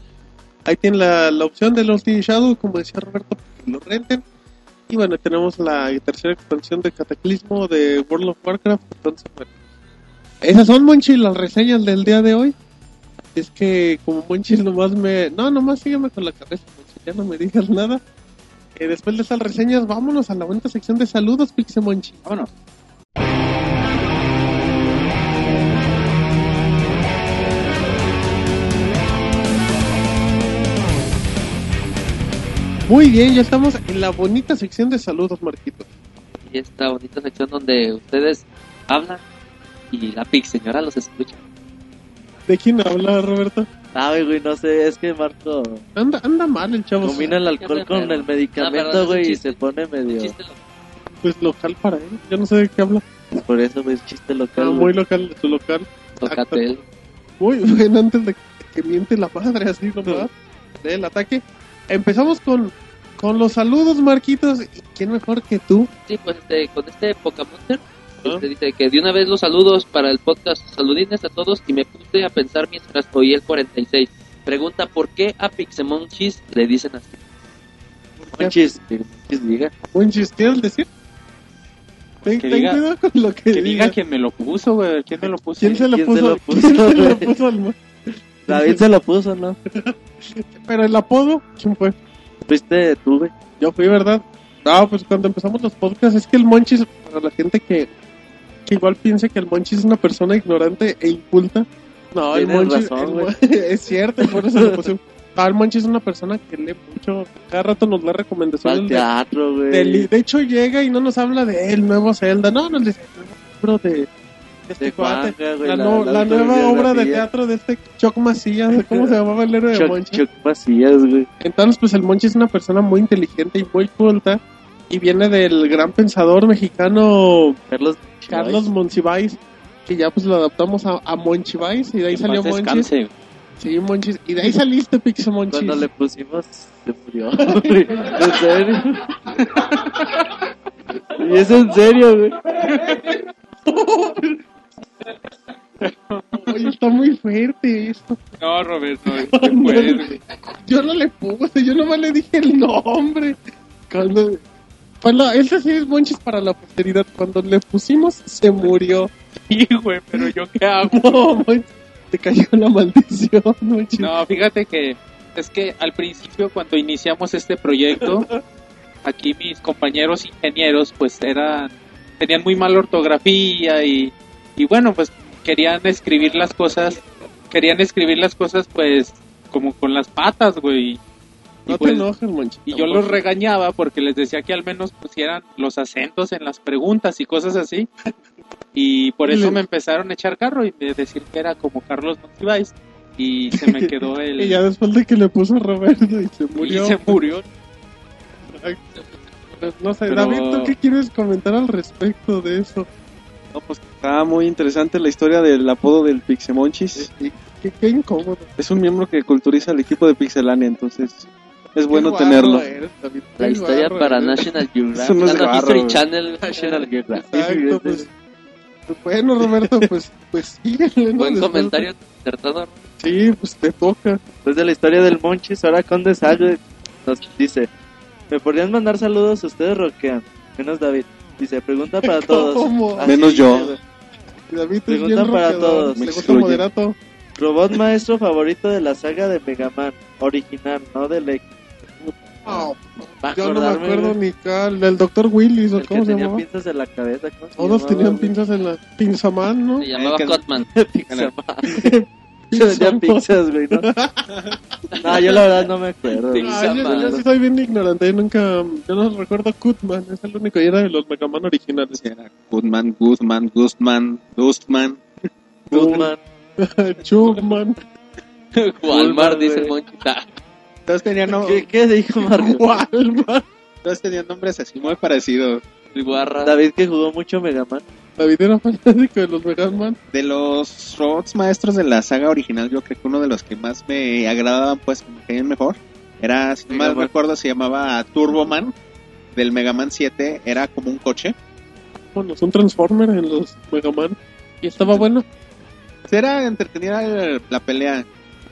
S3: ahí tienen la, la opción de Lost in Shadow, como decía Roberto, que lo renten. Y bueno, tenemos la tercera expansión de Cataclismo de World of Warcraft. Entonces, bueno, esas son, Monchi, las reseñas del día de hoy. Es que como Monchis nomás me... No, nomás sígueme con la cabeza, Monchi, ya no me digas nada. Eh, después de esas reseñas, vámonos a la bonita sección de saludos, Pixe Monchi.
S7: Vámonos.
S3: Muy bien, ya estamos en la bonita sección de saludos, Marquito.
S5: Y esta bonita sección donde ustedes hablan y la Pix señora los escucha.
S3: ¿De quién habla, Roberto?
S8: Ay, güey, no sé, es que Marco
S3: Anda, anda mal el chavo.
S8: combina el alcohol con el medicamento, güey, y se pone medio...
S5: Chiste loco.
S3: Pues local para él. Yo no sé de qué habla.
S8: Por eso, güey, es chiste
S3: Ah,
S8: local.
S3: muy
S8: güey.
S3: local de su local.
S5: Tocatel.
S3: Muy bien, antes de que miente la madre así nomás. Del ataque. Empezamos con, con los saludos, Marquitos. ¿Y quién mejor que tú?
S5: Sí, pues este, con este Pocamonster
S3: Ah.
S5: este, dice que de una vez los saludos para el podcast Saludines a todos y me puse a pensar mientras oí el 46. Pregunta por qué a Pixemonchis le dicen así.
S8: Monchis, que Monchis diga.
S3: ¿Un ¿quieres decir? Ten,
S7: Que
S3: ten
S7: diga-
S3: cuidado con lo que,
S7: Que
S3: diga.
S7: diga quién me lo puso, güey. ¿Quién me lo puso?
S3: ¿Quién se lo
S8: ¿Quién
S3: puso?
S8: se lo puso,
S3: ¿Quién se lo puso al
S8: David se lo puso, ¿no?
S3: Pero el apodo, ¿quién fue?
S8: Fuiste tú, güey.
S3: Yo fui, ¿verdad? No, pues cuando empezamos los podcasts, es que el Monchis, para la gente que, que igual piense que el Monchis es una persona ignorante e inculta, no, el Monchis
S8: razón,
S3: el es cierto, por eso lo puse. El Monchis es una persona que lee mucho, cada rato nos da
S8: Al
S3: recomendaciones. De,
S8: teatro, güey.
S3: de hecho, llega y no nos habla de el nuevo Zelda, no, nos dice el libro de, de este
S8: De
S3: cuate. La, no- la nueva obra de teatro de este Choc Macías, ¿cómo se llamaba el héroe de
S8: Chuck,
S3: Monchis?
S8: Chuck Macías, güey.
S3: Entonces, pues el Monchi es una persona muy inteligente y muy culta. Y viene del gran pensador mexicano
S8: Carlos
S3: Carlos Monsiváis, que ya pues lo adaptamos a, a Monchivais y de ahí salió Monchi.
S7: descanse.
S3: Sí, Monchis. Y de ahí saliste, Pixemonchis.
S8: Cuando le pusimos, se murió. ¿En serio? y es en serio, güey.
S3: Oye, está muy fuerte esto.
S7: No, Roberto, no güey.
S3: Yo no le puse, yo nomás le dije el nombre. Cuando, cuando ese sí es Monchis para la posteridad. Cuando le pusimos, se murió.
S7: Sí, güey, pero yo qué hago.
S3: No, te cayó la maldición.
S7: No, fíjate que es que al principio cuando iniciamos este proyecto, aquí mis compañeros ingenieros pues eran tenían muy mala ortografía y, y bueno, pues querían escribir las cosas, querían escribir las cosas pues como con las patas, güey. Y,
S3: no
S7: pues,
S3: te enojes, Monchis.
S7: y yo los regañaba porque les decía que al menos pusieran los acentos en las preguntas y cosas así. Y por eso me empezaron a echar carro y de decir que era como Carlos Monsiváis. Y se me quedó el...
S3: Y ya después de que le puso Roberto y se murió.
S7: y se murió.
S3: No sé,
S7: Pero-
S3: David, ¿tú qué quieres comentar al respecto de eso?
S4: No, pues está muy interesante la historia del apodo del Pixemonchis.
S3: Qué, qué incómodo.
S4: Es un miembro que culturiza al equipo de Pixelania, entonces es bueno
S3: Qué guarro
S4: tenerlo.
S3: eres, David,
S5: La historia
S3: guarro
S5: para
S3: eres.
S5: National
S4: Eso
S5: Geographic.
S4: no es
S5: no, History. Channel.
S8: National Geographic.
S3: Exacto, pues. Bueno, Roberto, pues, pues síguele, ¿no?
S5: Buen
S3: Después-
S5: comentario acertado.
S3: Sí, pues te toca.
S8: Después de la historia del Monchis, ahora Conde Salve nos dice: ¿Me podrían mandar saludos? Ustedes rockean. Menos David. Dice: Pregunta para todos.
S3: ¿Cómo?
S8: Así
S4: Menos yo.
S8: dice, güey.
S3: David es
S8: Pregunta
S3: bien
S8: para todos.
S3: Le
S4: Me
S3: gusta
S4: excluye.
S3: moderato.
S8: Robot maestro favorito de la saga de Mega Man. Original, no del X.
S3: No,
S8: Pa'
S3: yo no me
S8: acordarme,
S3: acuerdo
S8: güey.
S3: ni cal. El doctor Willis, ¿o
S8: El que
S3: cómo se
S8: tenía
S3: llamaba?
S8: pinzas en la cabeza. ¿cómo se
S3: Todos
S8: llamaba,
S3: tenían
S8: güey?
S3: pinzas en la pinzaman, ¿no?
S5: Se llamaba
S4: que-
S5: Cotman.
S8: Pizzaman. Se vendían pizzas, güey, ¿no? No, yo la verdad no me acuerdo.
S3: Ah, yo, yo sí soy bien ignorante, yo nunca, yo no recuerdo Kutman, es el único y era de los Mega Man originales.
S6: Sí, era Goodman, Goodman, Guzman, Dustman.
S8: Goodman.
S3: Chupman,
S5: Walmart, dice el. Monchi. Ah,
S6: Todos tenían, no-
S8: ¿Qué, ¿Qué dijo Marco?
S3: Walmart.
S6: todos tenían nombres así muy parecidos.
S5: Guarra.
S8: David que jugó mucho Mega Man.
S3: David era fanático de los Mega Man.
S6: De los robots maestros de la saga original, yo creo que uno de los que más me agradaban, pues que me caían mejor, era, si no mal
S8: Man.
S6: recuerdo, se llamaba Turboman. Del Mega Man 7 era como un coche.
S3: Bueno, es un Transformer en los Mega Man. Y estaba bueno.
S6: Era entretenida la pelea.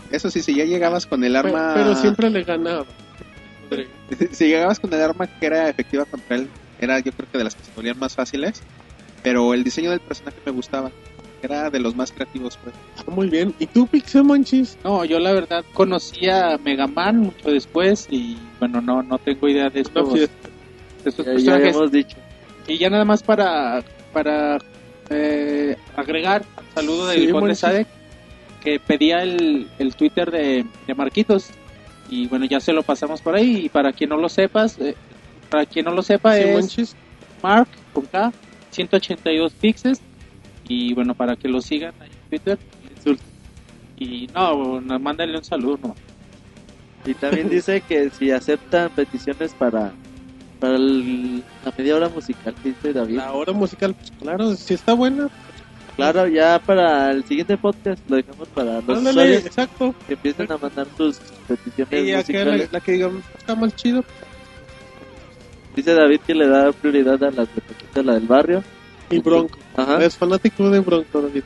S6: Eso sí, si ya llegabas con el arma.
S3: Pero siempre le ganaba.
S6: si llegabas con el arma que era efectiva contra él, era yo creo que de las que se volvían más fáciles. Pero el diseño del personaje me gustaba. Era de los más creativos, pues.
S3: Ah, Muy bien. ¿Y tú, Pixemonchis?
S7: No, yo la verdad conocí a Mega Man mucho después y bueno, no no tengo idea de estos,
S3: No, sí,
S7: de estos
S8: Ya, ya
S7: personajes.
S8: habíamos dicho.
S7: Y ya nada más para, para eh, agregar un saludo del
S3: Sí,
S7: Conde
S3: Monchis.
S7: Sadek que pedía el, el Twitter de, de Marquitos y bueno ya se lo pasamos por ahí y para quien no lo sepas eh, para quien no lo sepa
S3: Sí,
S7: es
S3: Monchis.
S7: Mark con K 182 pixels y bueno para que lo sigan ahí en Twitter y no, mándale un saludo no.
S8: Y también dice que si aceptan peticiones para para el- la media hora musical dice David.
S3: La hora musical, pues claro, si está buena.
S8: Claro, ya para el siguiente podcast lo dejamos para los
S3: Ándale, exacto.
S8: que empiecen a mandar sus peticiones
S3: Y acá la,
S8: musicales.
S3: la que digamos está más chido.
S8: Dice David que le da prioridad a las de la del barrio.
S3: Y Bronco.
S8: Ajá.
S3: Es fanático de Bronco, David.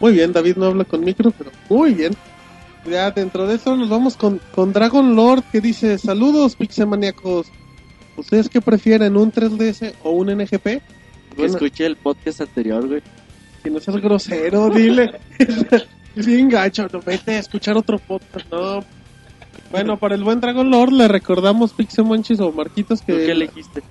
S3: Muy bien, David no habla con micro, pero muy bien. Ya dentro de eso nos vamos con, con Dragon Lord que dice, saludos pixemaniacos. ¿Ustedes qué prefieren, un 3DS o un NGP?
S8: Que
S3: Bueno,
S8: escuche el podcast anterior, güey.
S3: si no seas grosero, dile. Bien gacho, no vete a escuchar otro podcast, no. Bueno, para el buen Dragon Lord le recordamos Pixemonchis o Marquitos
S8: ¿Tú qué
S3: que
S8: elegiste?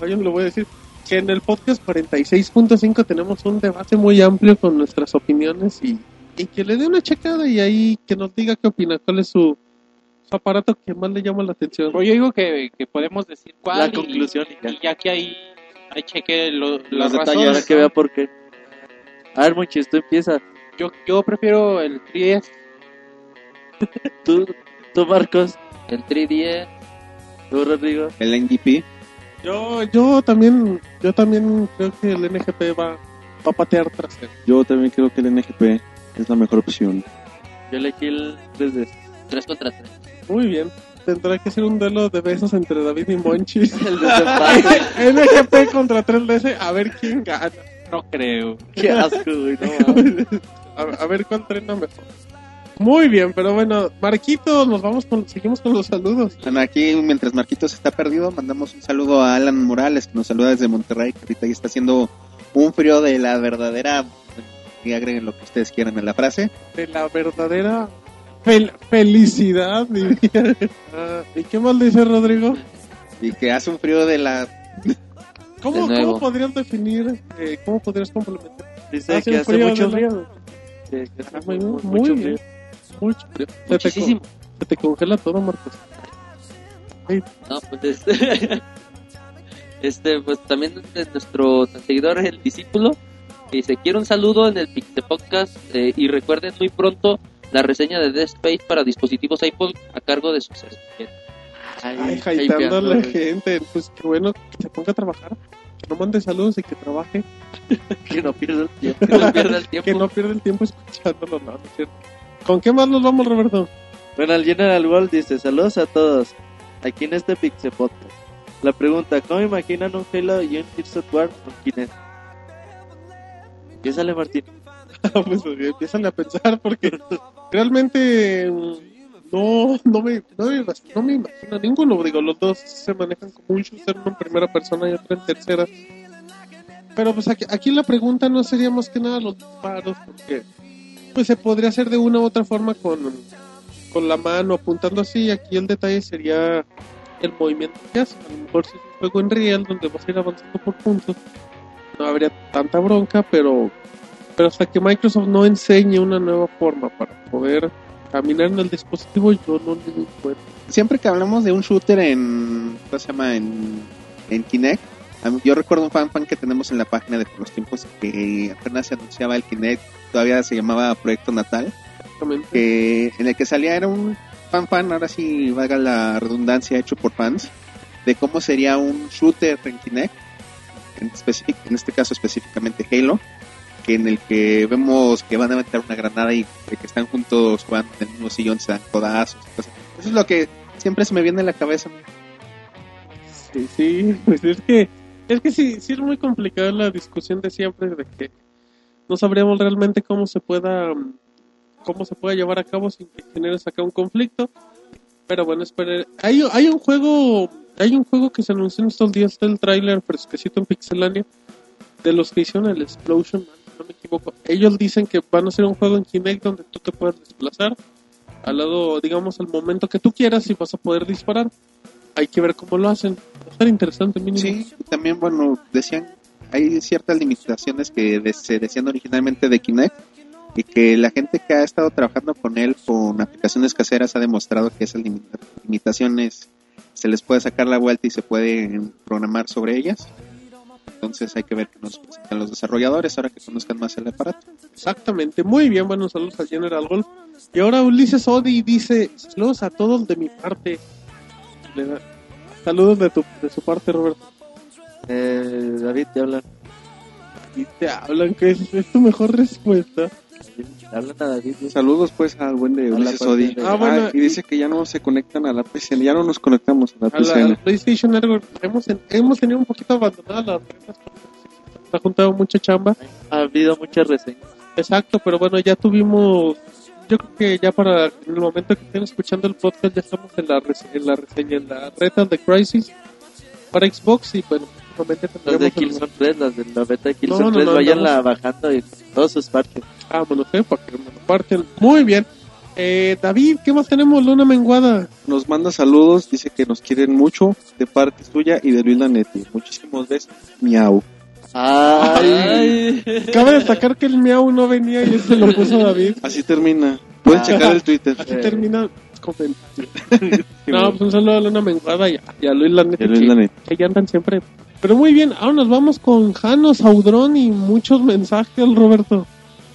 S3: yo le voy a decir que en el podcast 46.5 tenemos un debate muy amplio con nuestras opiniones y, y que le dé una checada y ahí que nos diga qué opina, cuál es su, su aparato que más le llama la atención.
S7: Pero yo digo que, que podemos decir cuál
S8: La
S7: y-
S8: conclusión y ya.
S7: y ya que ahí, ahí cheque lo- las
S6: Los detalles.
S8: Para
S7: razones.
S8: que vea por qué. A ver, Monchis, tú empieza.
S7: Yo, yo prefiero el 3DS.
S8: Tú, tú Marcos,
S5: El 3DS.
S8: tú Rodrigo.
S6: El NGP.
S3: Yo, yo también, yo también creo que el NGP va, va a patear trasero.
S4: Yo también creo que el NGP es la mejor opción.
S8: Yo elegí el 3D.
S5: 3 contra 3.
S3: Muy bien. Tendrá que ser un duelo de besos entre David y Monchis.
S8: El desempate.
S3: NGP contra 3DS, a ver quién gana.
S7: No creo.
S8: Qué asco, güey. No.
S3: A, a ver cuál trena mejor. Muy bien, pero bueno, Marquito, nos vamos con, seguimos con los saludos.
S6: Bueno, aquí mientras Marquitos está perdido, mandamos un saludo a Alan Morales, que nos saluda desde Monterrey, que ahorita ya está haciendo un frío de la verdadera... Y agreguen lo que ustedes quieran en la frase.
S3: De la verdadera fel- felicidad. Ah, ¿Y qué más dice Rodrigo?
S6: Y que hace un frío de la...
S3: ¿Cómo,
S5: De.
S3: ¿cómo podrías definir, eh, cómo podrías complementar?
S8: Dice
S3: Hace
S8: que hace
S3: frío
S8: mucho
S3: de
S8: frío. Que- que hace
S3: Ah, muy,
S8: mu-
S3: muy
S8: mucho
S3: bien. Mucho frío. Se te,
S5: Muchísimo.
S3: se te congela todo, Marcos.
S5: No, pues este, este, pues también de nuestro seguidor, el discípulo, que dice, quiero un saludo en el Pixel Podcast eh, y recuerden muy pronto la reseña de Dead Space para dispositivos Apple a cargo de su servicio.
S3: Ay,
S8: Ay,
S3: a la gente. Pues qué bueno que se ponga a trabajar. Que no mande saludos y que trabaje.
S8: Que no pierda el tiempo.
S5: Que no pierda el tiempo.
S3: Que no pierda el tiempo escuchándolo, no, no es cierto. ¿Con qué más nos vamos, Roberto?
S8: Bueno, el General World dice, saludos a todos, aquí en este Pixel Podcast. La pregunta, ¿cómo imaginan un Halo y un Gears of War con Kinect? ¿Qué sale Martín?
S3: pues eh, empiezan a pensar porque realmente mm, no, no, me, no, me, no me imagino ninguno. Digo, los dos se manejan como un shooter, uno en primera persona y otro en tercera. Pero pues aquí, aquí la pregunta no sería más que nada los disparos, porque pues se podría hacer de una u otra forma con, con la mano, apuntando así. Aquí el detalle sería el movimiento que hace. A lo mejor si es un juego en real donde vas a ir avanzando por puntos, no habría tanta bronca, pero pero hasta que Microsoft no enseñe una nueva forma para poder caminar en el dispositivo, yo no le doy cuenta.
S6: Siempre que hablamos de un shooter en... ¿Cómo se llama? En, en Kinect. Yo recuerdo un fan fan que tenemos en la página de por los tiempos que apenas se anunciaba el Kinect, todavía se llamaba Proyecto Natal. Que en el que salía era un fan fan, ahora sí valga la redundancia, hecho por fans, de cómo sería un shooter en Kinect, en, en este caso específicamente Halo, que en el que vemos que van a meter una granada y que están juntos jugando en el mismo sillón, se dan codazos. cosas. Eso es lo que siempre se me viene a la cabeza.
S3: Sí, sí, pues es que, es que sí, sí es muy complicada la discusión de siempre de que no sabríamos realmente cómo se pueda, cómo se pueda llevar a cabo sin que genere acá un conflicto. Pero bueno, esperen. Hay, hay un juego, hay un juego que se anunció en estos días, está el tráiler fresquecito en Pixelania, de los que hicieron el Explosion, Man, no me equivoco. Ellos dicen que van a hacer un juego en Kinect donde tú te puedas desplazar al lado, digamos, al momento que tú quieras y vas a poder disparar. Hay que ver cómo lo hacen. Va a estar interesante, mínimo.
S6: Sí, también, bueno, decían, hay ciertas limitaciones que de- se decían originalmente de Kinect y que la gente que ha estado trabajando con él con aplicaciones caseras ha demostrado que esas limita- limitaciones se les puede sacar la vuelta y se puede programar sobre ellas. Entonces hay que ver que nos presentan los desarrolladores ahora que conozcan más el aparato.
S3: Exactamente, muy bien, buenos saludos a General Golf. Y ahora Ulises Odi dice, saludos a todos de mi parte. Saludos de, tu, de su parte, Roberto.
S8: Eh, David, te hablan.
S3: Y te hablan que es, es tu mejor respuesta.
S8: Hablan a David. ¿sí?
S4: Saludos pues al buen de Ulises
S8: parte
S4: Odi.
S8: de-
S3: Ah, bueno,
S4: y dice que ya no se conectan a la PCN, ya no nos conectamos a la
S3: A la,
S4: PCN.
S3: PlayStation Network hemos, hemos tenido un poquito abandonadas las se ha juntado mucha chamba.
S8: Ha habido muchas reseñas.
S3: Exacto, pero bueno, ya tuvimos. Yo creo que ya para en el momento que estén escuchando el podcast, ya estamos en la, rese- en la reseña, en la reta de Crisis para Xbox. Y bueno, próximamente
S8: Las de Killzone 3, las de la beta de
S3: No,
S8: Killzone
S3: no,
S8: 3,
S3: no,
S8: vayanla
S3: andamos-
S8: bajando y todos sus parches.
S3: Ah, bueno, sé, para que me lo parten. Muy bien. Eh, David, ¿qué más tenemos? Luna Menguada.
S4: Nos manda saludos, dice que nos quieren mucho de parte suya y de Luis Lanetti. Muchísimos besos. Miau.
S8: Ay,
S3: Cabe destacar que el miau no venía y ese lo puso David.
S4: Así termina. Pueden
S8: Ah.
S4: checar el Twitter.
S3: Así
S8: Eh.
S3: termina. comentario. no, pues un saludo a Luna Menguada y a, y a Luis Lanetti. Que-
S4: Lanetti.
S3: que ya andan siempre. Pero muy bien, ahora nos vamos con Jano Saudrón y muchos mensajes, Roberto.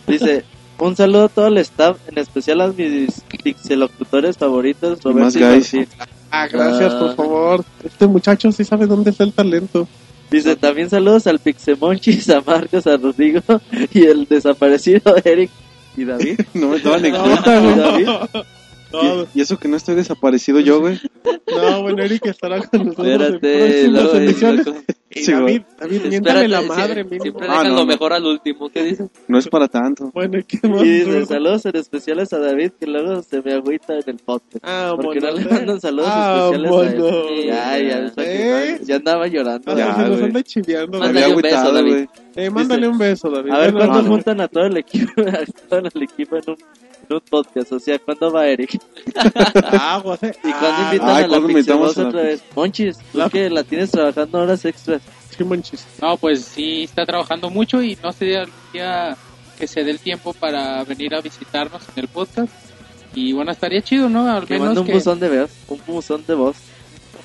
S8: dice, un saludo a todo el staff, en especial a mis pixelocutores favoritos, Roberto
S4: más
S8: y. Martín.
S3: Ah, gracias,
S8: Ah.
S3: por favor. Este muchacho sí sabe dónde está el talento.
S8: Dice, también saludos al Pixemonchis, a Marcos, a Rodrigo y el desaparecido Eric ¿Y David?
S4: No me toman en cuenta,
S8: ¿Y
S4: güey.
S8: David?
S3: No,
S4: Y, y eso que no estoy desaparecido yo, güey.
S3: no, bueno, Eric estará con nosotros en
S5: Espérate, loco.
S3: Y
S4: Sí,
S3: David. David, miéntale la madre, mínimo.
S5: Siempre
S4: Ah,
S5: dejan
S4: no,
S5: lo
S4: no.
S5: mejor al último. ¿Qué dices?
S4: No es para tanto.
S3: Bueno, ¿y qué más?
S8: Y dice, saludos en especiales a David, que luego se me agüita en el podcast.
S3: Ah,
S8: Porque no le mandan saludos
S3: Ah,
S8: especiales a
S3: mono.
S8: él. Ya, ya, eso
S3: ¿Eh?
S8: que- ya andaba llorando.
S3: Ah,
S4: Ya,
S3: se nos anda
S4: agüitado,
S5: David.
S3: Eh, mándale un beso, David.
S8: A ver, ¿cuándo
S3: no,
S8: juntan a todo el equipo, a todo el equipo en un, en un podcast? O sea, ¿cuándo va Eric?
S3: Aguas, eh.
S8: ¿Y cuándo
S3: Ah,
S8: invitan
S4: ay,
S8: a la
S4: ¿cuándo
S8: Pixel
S4: invitamos
S8: Boss
S4: a la
S8: otra vez? Monchis, tú
S3: La-
S8: que la tienes trabajando horas extras.
S3: sí, manches.
S7: No, pues sí, está trabajando mucho y no sé algún día que se dé el tiempo para venir a visitarnos en el podcast. Y bueno, estaría chido, ¿no? Al
S8: Que
S7: menos
S8: manda un
S7: que
S8: buzón de voz, un buzón de voz.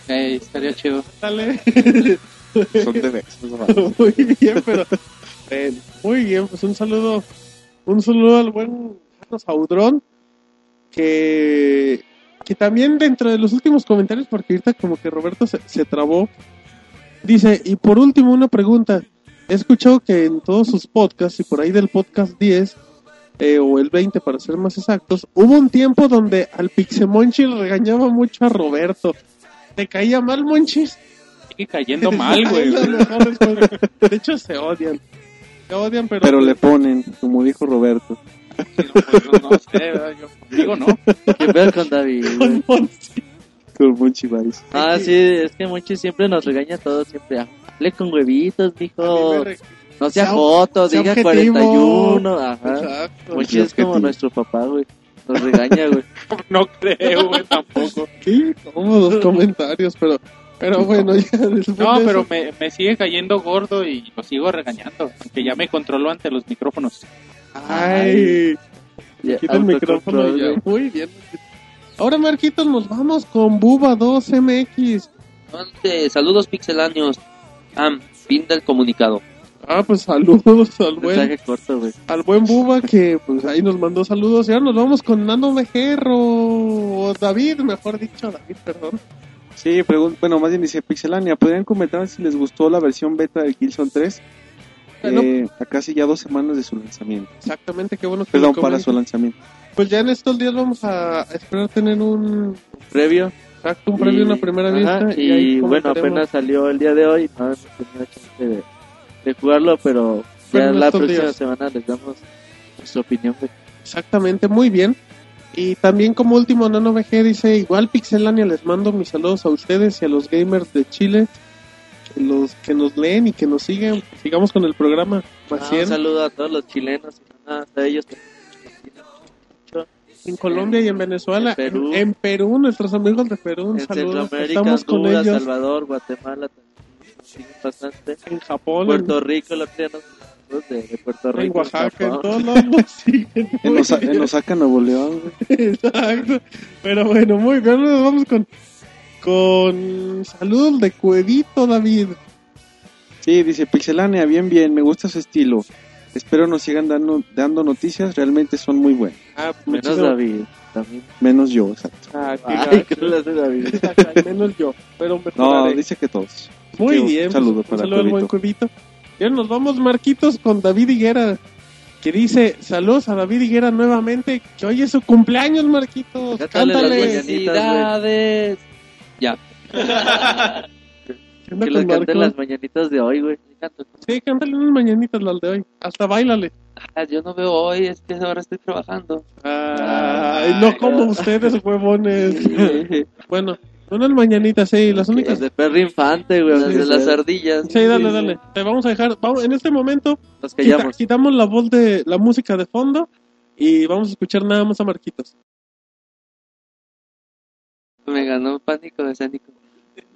S7: eh, estaría chido.
S3: Dale.
S4: Son de güey.
S3: muy bien, pero. eh, muy bien, pues un saludo. Un saludo al buen Saudrón. Que. Que también dentro de los últimos comentarios, porque ahorita como que Roberto se, se trabó. Dice, y por último una pregunta. He escuchado que en todos sus podcasts, y por ahí del podcast 10, eh, o el 20 para ser más exactos, hubo un tiempo donde al Pixemonchi regañaba mucho a Roberto. ¿Te caía mal, Monchis?
S7: Sigue cayendo mal, güey.
S3: De hecho, se odian. Se odian, pero.
S4: Pero le ponen, como dijo Roberto.
S7: No, no sé, ¿verdad? yo digo no.
S8: ¿Qué pedo con David? güey?
S4: Con Monchi Vice.
S8: Ah, sí, es que Monchis siempre nos regaña a todos, siempre. Hable con huevitos, mijo. No sea
S3: Sea-
S8: joto,
S3: sea
S8: diga
S3: objetivo.
S8: 41. Ajá.
S3: Exacto.
S8: Monchis es como nuestro papá, güey. Nos regaña, güey.
S7: No creo, güey, tampoco.
S3: Sí, cómodos comentarios, pero. Pero bueno, ya después
S7: No, pero me, me sigue cayendo gordo y lo sigo regañando. Aunque ya me controló ante los micrófonos.
S3: Ay.
S8: Ya,
S3: Quita el micrófono ya. Muy bien. Ahora, Marquitos, nos vamos con Buba 2MX.
S5: Entonces, saludos pixeláneos. Ah, fin del comunicado.
S3: Ah, pues saludos al buen,
S8: Mensaje corto, güey.
S3: al buen Buba que pues ahí nos mandó saludos. Y ahora nos vamos con Nano Mejerro. O David, mejor dicho, David, perdón.
S4: Sí, bueno, más bien dice Pixelania, ¿podrían comentar si les gustó la versión beta del Killzone 3?
S3: Bueno.
S4: Eh, a casi ya dos semanas de su lanzamiento.
S3: Exactamente, qué bueno que
S4: Perdón, para su lanzamiento.
S3: Pues ya en estos días vamos a esperar tener un
S8: Previo.
S3: exacto, un previo,
S8: Y-
S3: una primera
S8: ajá,
S3: vista.
S8: Y,
S3: ahí
S8: bueno, apenas salió el día de hoy. No hemos tenido chance de, de jugarlo, pero
S3: Pero
S8: ya
S3: en
S8: la próxima
S3: días.
S8: semana les damos nuestra opinión.
S3: Exactamente, muy bien. Y también como último, Nano VG dice, igual Pixelania les mando mis saludos a ustedes y a los gamers de Chile, que los que nos leen y que nos siguen. Sigamos con el programa.
S8: Ah, un saludo a todos los chilenos a ellos
S3: en Colombia y en Venezuela.
S8: En Perú.
S3: En Perú, nuestros amigos de Perú, un
S8: En
S3: saludo. Estamos con
S8: Honduras,
S3: ellos.
S8: Salvador, Guatemala también bastante.
S3: En Japón,
S8: Puerto Rico, el otro de, de Puerto
S3: en, en
S8: Rico.
S3: Oaxaca, en todos lados nos siguen.
S4: En, Osa-
S3: bien.
S4: en Osaka, Nuevo León, güey.
S3: Exacto. Pero bueno, muy bien. Nos vamos con, con saludos de Cuevito, David.
S4: Sí, dice Pixelania, bien, bien, me gusta su estilo. Espero nos sigan dando, dando noticias, realmente son muy buenas.
S3: Ah,
S8: Menos
S3: muchísimo-
S8: David. También.
S4: Menos yo, exacto.
S3: Ah. Menos yo, pero
S4: No, dice que todos.
S3: Muy
S4: Sí, un
S3: bien.
S4: saludo
S3: pues, un
S4: para
S3: saludo al buen Cuevito. Y ahora nos vamos, Marquitos, con David Higuera. Que dice, saludos a David Higuera nuevamente, que hoy es su cumpleaños, Marquitos.
S8: Cántale las
S3: Cántale.
S8: mañanitas.
S5: Felicidades. Ya.
S3: ¿Qué onda
S8: Que les canten
S3: Marco?
S8: las mañanitas de hoy, güey.
S3: Sí, cántale unas mañanitas las de hoy. Hasta bailale.
S5: Ah, yo no veo hoy, es que ahora estoy trabajando.
S3: Ay, no como ustedes, huevones. bueno, unas mañanitas, sí, las
S8: Las
S3: únicas.
S8: de perro infante, güey.
S5: Las de las ardillas.
S3: Sí, dale, dale. Te vamos a dejar. Vamos, en este momento,
S8: Nos
S3: quita- quitamos la voz de la música de fondo y vamos a escuchar nada más a Marquitos.
S5: Me ganó pánico escénico.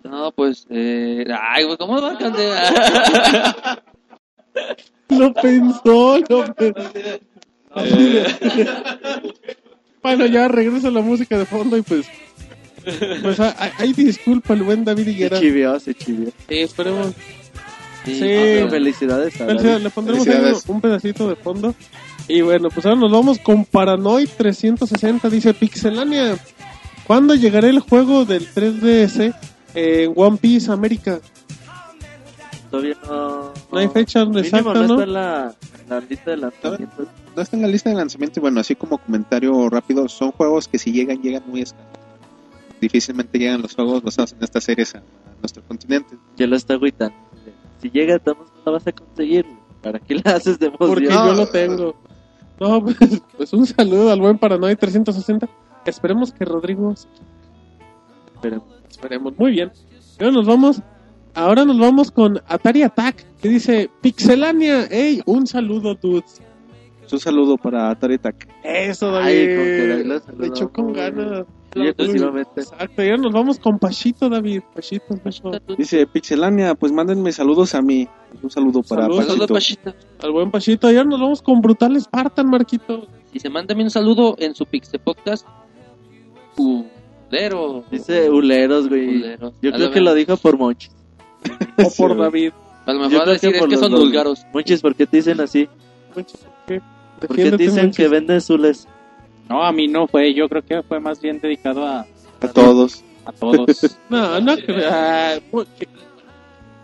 S5: No, pues, eh... Ay, güey, ¿cómo va a cantar?
S3: Lo pensó, lo pensó. bueno, ya regresa la música de fondo y pues. Pues ah, ah, ahí disculpa el buen David
S8: Se
S3: Higuera.
S8: chivió, se chivió.
S3: Sí, esperemos.
S5: Sí.
S3: Sí.
S8: Felicidades a
S3: Felicidades. Le pondremos ahí
S4: Felicidades.
S3: un pedacito de fondo. Y bueno, pues ahora nos vamos con Paranoid 360. Dice Pixelania. ¿Cuándo llegará el juego del 3DS en One Piece América?
S8: todavía no...
S3: No hay fecha exacta,
S8: no
S3: ¿no?
S8: está en la, lista de lanzamientos.
S6: No está en la lista de lanzamiento y bueno, así como comentario rápido, son juegos que si llegan, llegan muy escasos. Difícilmente llegan los juegos basados en estas series a, a nuestro continente.
S8: Ya lo está agüitando. Si llega, estamos, no la vas a conseguir. ¿Para qué la haces de emoción?
S3: Porque yo lo tengo. No, pues, pues un saludo al buen Paranoid 360. Esperemos que Rodrigo...
S8: Esperemos.
S3: Esperemos. Muy bien. Ahora nos vamos... Ahora nos vamos con Atari Attack, que dice Pixelania. Ey, un saludo, dudes.
S4: Un saludo para Atari Attack.
S3: Eso,
S8: Ay,
S3: David.
S8: con que lo
S3: Le
S8: saludó.
S3: echó con ganas.
S8: Sí.
S3: Exacto, y ahora nos vamos con Pachito, David. Pachito, Pacho.
S4: Dice Pixelania, pues mándenme saludos a mí. Un saludo para
S3: Saludos.
S4: Pachito.
S5: Saludos, Pachita.
S3: Al buen Pachito. Y ahora nos vamos con Brutal Spartan, Marquito.
S5: Y se mándame un saludo en su Pixel Podcast. Culero.
S8: Dice Uleros, güey.
S5: Culeros.
S8: Yo
S5: A
S8: creo que lo dijo por Monchis.
S3: O por David.
S5: A lo mejor va a decir es
S8: por
S5: que son vulgaros.
S8: Monchis, ¿por qué te dicen así?
S3: Monchis, ¿por qué?
S8: ¿Por qué
S3: Defiéndete,
S8: dicen
S3: Monchis.
S8: que venden Zules?
S7: No, a mí no fue. Yo creo que fue más bien dedicado a,
S4: A todos.
S7: a todos.
S3: No, no creo. Ah, qué,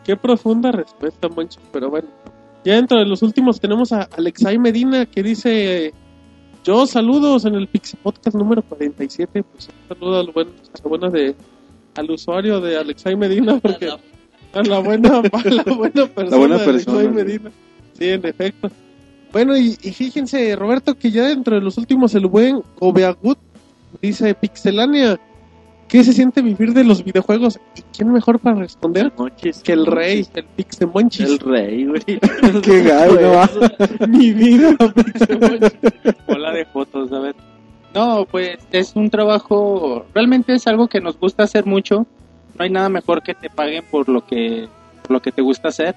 S3: qué profunda respuesta, Monchis. Pero bueno. Ya dentro de los últimos tenemos a Alexay Medina que dice: Yo saludos en el Pixel Podcast número 47. Pues un saludo al, buen, a la buena de, al usuario de Alexay Medina. Porque a la buena, a la buena persona.
S4: buena
S3: de
S4: persona,
S3: Alexay
S4: sí.
S3: Medina. Sí, en efecto. Bueno, y, y fíjense, Roberto, que ya dentro de los últimos, el buen Obeagut dice: Pixelania, ¿qué se siente vivir de los videojuegos? ¿Y quién mejor para responder
S8: Monchis.
S3: que el rey, el Pixemonchis?
S8: El rey, güey.
S4: Qué gallo, ¿no?
S3: Mi vida, Pixemonchis.
S7: Bola de fotos, a ver. No, pues es un trabajo, realmente es algo que nos gusta hacer mucho. No hay nada mejor que te paguen por lo que, por lo que te gusta hacer.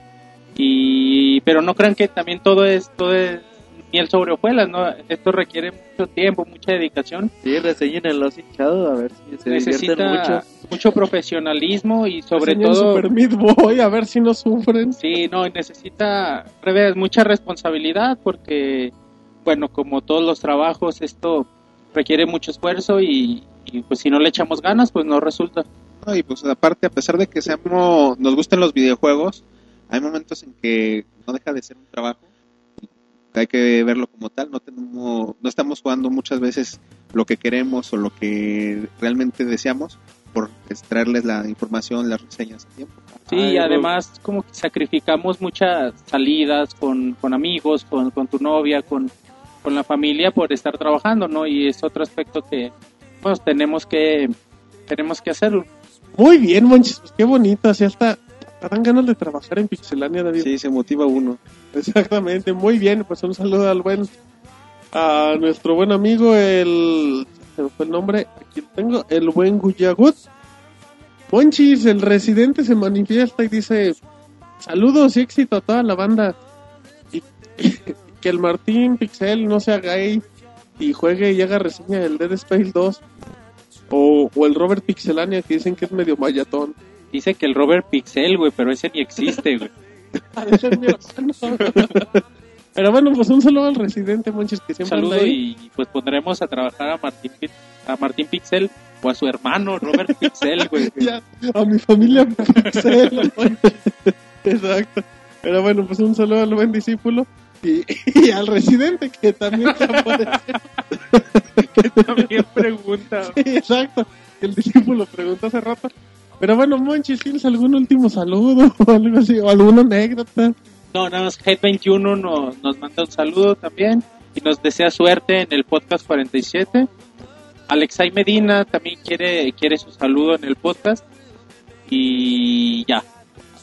S7: Y, pero no crean que también todo es, todo es miel sobre hojuelas, ¿no? Esto requiere mucho tiempo, mucha dedicación.
S8: Sí, reseñen el los hinchado a ver si se
S7: Necesita
S8: mucho.
S7: mucho. profesionalismo y sobre
S3: Enseña el
S7: todo...
S3: Super Meat Boy, a ver si no sufren.
S7: Sí, no, necesita, revés, mucha responsabilidad porque, bueno, como todos los trabajos, esto requiere mucho esfuerzo y, y, pues si no le echamos ganas, pues no resulta.
S6: No, y pues aparte, a pesar de que seamos, nos gusten los videojuegos, hay momentos en que no deja de ser un trabajo. Hay que verlo como tal. No tenemos, no estamos jugando muchas veces lo que queremos o lo que realmente deseamos por extraerles la información, las reseñas a tiempo.
S7: Sí,
S3: Ay,
S7: y
S3: no.
S7: además como que sacrificamos muchas salidas con, con amigos, con, con tu novia, con, con la familia por estar trabajando, ¿no? Y es otro aspecto que pues tenemos que tenemos que hacerlo.
S3: Muy bien, Monchis, pues qué bonito. Así hasta dan ganas de trabajar en Pixelania, David.
S4: Sí, se motiva uno.
S3: Exactamente, muy bien. Pues un saludo al buen, a nuestro buen amigo, el. Se me fue el nombre, aquí lo tengo, el buen Guyagut. Monchis, el residente, se manifiesta y dice: Saludos y éxito a toda la banda. Y, que el Martín Pixel no sea gay y juegue y haga reseña del Dead Space 2. O, o el Robert Pixelania, que dicen que es medio mayatón.
S7: Dice que el Robert Pixel, güey, pero ese ni existe, güey.
S3: Hermano. Pero bueno, pues un saludo al residente, Monchis, que siempre
S7: saludo
S3: ahí.
S7: y pues pondremos a trabajar a Martín, a Martín Pixel o a su hermano Robert Pixel, güey.
S3: Ya, a mi familia Pixel. Exacto. Pero bueno, pues un saludo al buen discípulo y, y al residente que también te apareció.
S7: También pregunta.
S3: Sí, exacto. El discípulo preguntó hace rato. Pero bueno, Monchis, ¿tienes algún último saludo o algo así? ¿O alguna anécdota?
S7: No, nada más Head21 nos, nos manda un saludo también y nos desea suerte en el podcast 47. Alexay Medina también quiere, quiere su saludo en el podcast. Y ya,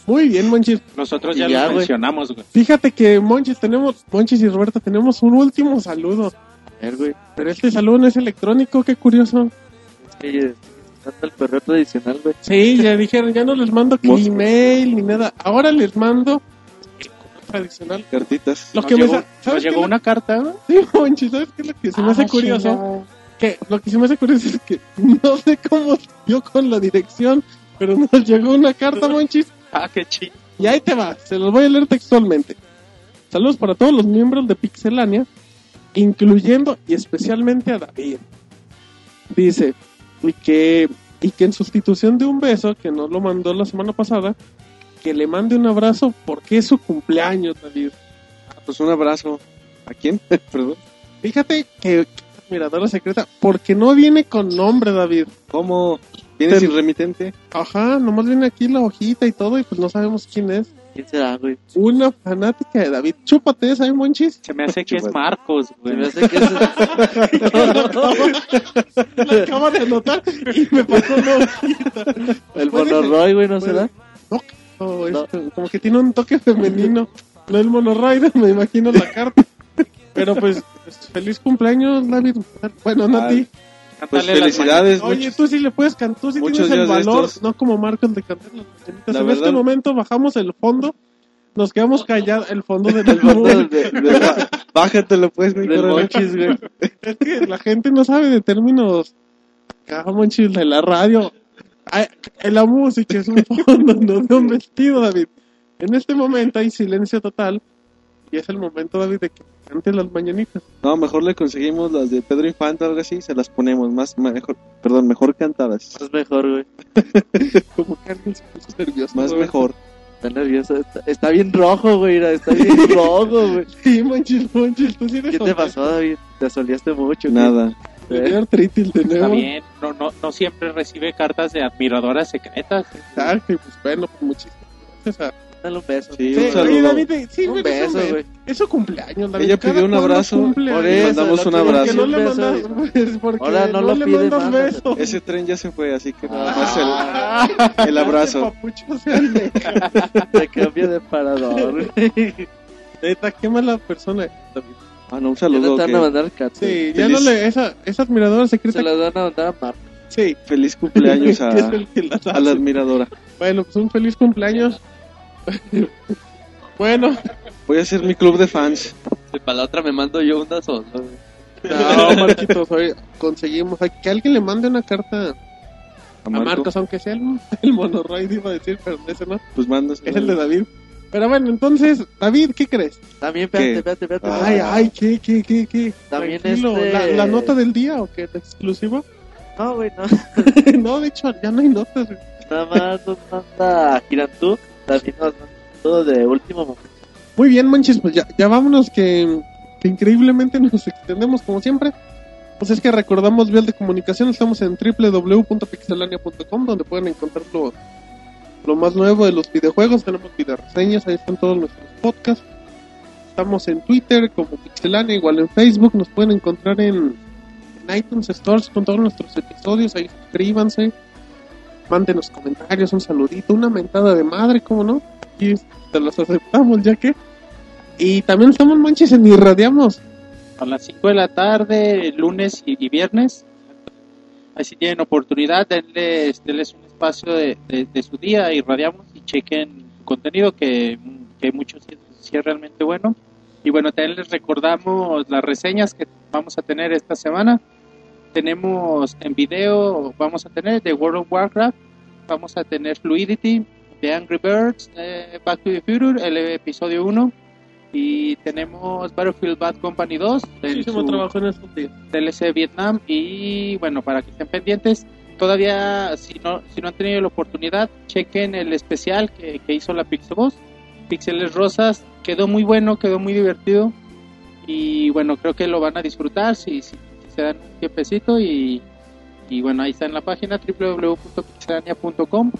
S3: Muy bien, Monchis.
S7: nosotros ya,
S8: ya,
S7: lo mencionamos, güey.
S3: Fíjate que Monchis tenemos, Monchis y Roberto tenemos un último saludo.
S8: A ver, güey.
S3: Pero este saludo no es electrónico, qué curioso.
S8: Sí, el correo tradicional, güey.
S3: Sí, ya dijeron, ya no les mando que email ni nada. Ahora les mando el correo tradicional.
S4: Cartitas.
S3: Lo
S7: Nos
S3: que
S7: llegó,
S3: sa-
S7: nos
S3: ¿sabes qué
S7: llegó
S3: lo-
S7: una carta, güey.
S3: Sí, Monchis, ¿sabes qué es lo que se me hace
S7: Ah,
S3: curioso?
S7: chingada.
S3: Que lo que se me hace curioso es que no sé cómo dio con la dirección, pero nos llegó una carta, Monchis,
S7: Ah, qué chido.
S3: y ahí te va, se los voy a leer textualmente. Saludos para todos los miembros de Pixelania, incluyendo y especialmente a David. Dice, y que, y que en sustitución de un beso, que nos lo mandó la semana pasada, que le mande un abrazo porque es su cumpleaños, David.
S4: Pues un abrazo. ¿A quién? Perdón.
S3: Fíjate que, admiradora secreta, porque no viene con nombre, David.
S4: ¿Cómo? ¿Vienes
S3: Ten-
S4: sin remitente?
S3: Ajá, nomás viene aquí la hojita y todo y pues no sabemos quién es.
S8: ¿Quién será, güey?
S3: Una fanática de David. Chúpate esa, ¿eh, Monchis?
S7: Se me hace que es. Marcos,
S8: Se
S7: güey.
S8: me hace que es...
S3: La acabo de anotar y me pasó una hojita.
S8: el. Monoroy, güey, ¿no será?
S3: No,
S8: No.
S3: este, como que tiene un toque femenino. No el monorrider, me imagino la carta. Pero pues, pues, feliz cumpleaños, David. Bueno, no a ti.
S4: Pues felicidades.
S3: Oye,
S4: muchos-
S3: tú sí le puedes cantar, tú sí tienes el
S4: de
S3: valor, no como Marcos de cantar las mañanitas.
S4: La
S3: En
S4: verdad-
S3: este momento bajamos el fondo, nos quedamos callados, el fondo del
S8: El fondo
S3: álbum.
S8: de- de-
S4: Ba- Bájatelo, pues, güey.
S8: Monchis, güey.
S3: Es que la gente no sabe de términos camonchis de la radio. Ay, la música es un fondo, no de un vestido, David. En este momento hay silencio total y es el momento, David, de que cante las mañanitas.
S4: No, mejor le conseguimos las de Pedro Infante o algo así, se las ponemos más, mejor, perdón, mejor cantadas.
S8: Es mejor, güey.
S3: Como puso nervioso.
S4: Más mejor.
S8: Está nervioso. Está, está bien rojo, güey. mira, Está bien rojo, güey.
S3: Sí, manchis, manchis, tú sí
S8: ¿Qué te pasó, David? Te asoleaste mucho. güey.
S4: Nada.
S3: Dio artritis de
S7: Está
S3: nuevo.
S7: bien, no, no, no siempre recibe cartas de admiradoras secretas.
S3: Exacto, y pues bueno, pues muchísimas gracias a...
S8: Dale un beso.
S4: Sí,
S3: Sí,
S4: un saludo.
S3: oye, David, sí,
S8: Un beso, güey.
S3: Es su cumpleaños, David.
S4: Ella pidió un abrazo,
S3: cumple
S8: por eso,
S4: mandamos un
S8: que-
S3: ¿Por qué
S4: abrazo.
S3: no le
S8: Un beso,
S3: mandas? Porque
S8: Ahora no
S3: no,
S8: lo
S3: le
S8: pide,
S3: mandas
S8: mándaselo.
S3: besos.
S4: Ese tren ya se fue, así que nada
S8: Ah.
S4: más el, el abrazo.
S3: Se
S8: cambio de parador.
S3: Neta, qué mala persona. David.
S4: Ah, no, un
S8: Ya no
S4: saludo.
S8: te van a mandar cartas.
S3: Sí, ya
S4: Feliz.
S3: no le. Esa, esa admiradora secreta.
S8: Se las van a mandar a Marta.
S3: Sí.
S4: Feliz cumpleaños a, a la admiradora.
S3: Bueno, pues un feliz cumpleaños. bueno,
S4: Voy a hacer mi club de fans.
S5: Si para la otra me mando yo una sola.
S3: no, Marquitos, hoy conseguimos ay, que alguien le mande una carta
S4: A
S3: a
S4: Marco.
S3: Marcos, aunque sea el, el monorroid, iba a decir, pero ese no.
S4: Pues mandas.
S3: Es el de David. Pero bueno, entonces, David, ¿qué crees?
S8: También, espérate,
S4: ¿Qué?
S8: espérate, espérate.
S3: Ay, ay, ¿qué, qué, qué, qué?
S8: También
S3: Tranquilo,
S8: este-
S3: ¿La, la nota del día o qué? ¿El exclusivo?
S8: No, güey, no.
S3: no, de hecho, ya no hay notas. güey.
S8: Nada más nos manda Girantú. Todo de último momento.
S3: Muy bien, manches, pues ya, vámonos que, que increíblemente nos extendemos como siempre. Pues es que recordamos Vial de Comunicación, estamos en www.pixelania.com donde pueden encontrar lo, lo más nuevo de los videojuegos, tenemos video reseñas, ahí están todos nuestros podcasts. Estamos en Twitter como Pixelania, igual en Facebook, nos pueden encontrar en, en iTunes Stores con todos nuestros episodios, ahí suscríbanse, mándenos comentarios, un saludito, una mentada de madre, ¿cómo no? Y te los aceptamos ya que... Y también estamos manches en Irradiamos.
S7: A las 5 de la tarde, lunes y, viernes. Así tienen oportunidad, denles, denles un espacio de, de- su día, irradiamos y chequen su contenido, que, que mucho sí, sí es realmente bueno. Y bueno, también les recordamos las reseñas que vamos a tener esta semana. Tenemos en video, vamos a tener de World of Warcraft, vamos a tener Fluidity, de Angry Birds, eh, Back to the Future, el episodio 1. Y tenemos Battlefield Bad Company 2, en
S3: Muchísimo trabajo en estos días.
S7: DLC Vietnam. Y bueno, para que estén pendientes, todavía si no, si no han tenido la oportunidad, chequen el especial que, que hizo la Pixelboss, Pixeles Rosas. Quedó muy bueno, quedó muy divertido. Y bueno, creo que lo van a disfrutar si, si se dan un tiempecito. Y, y bueno, ahí está en la página www.pixelania.com.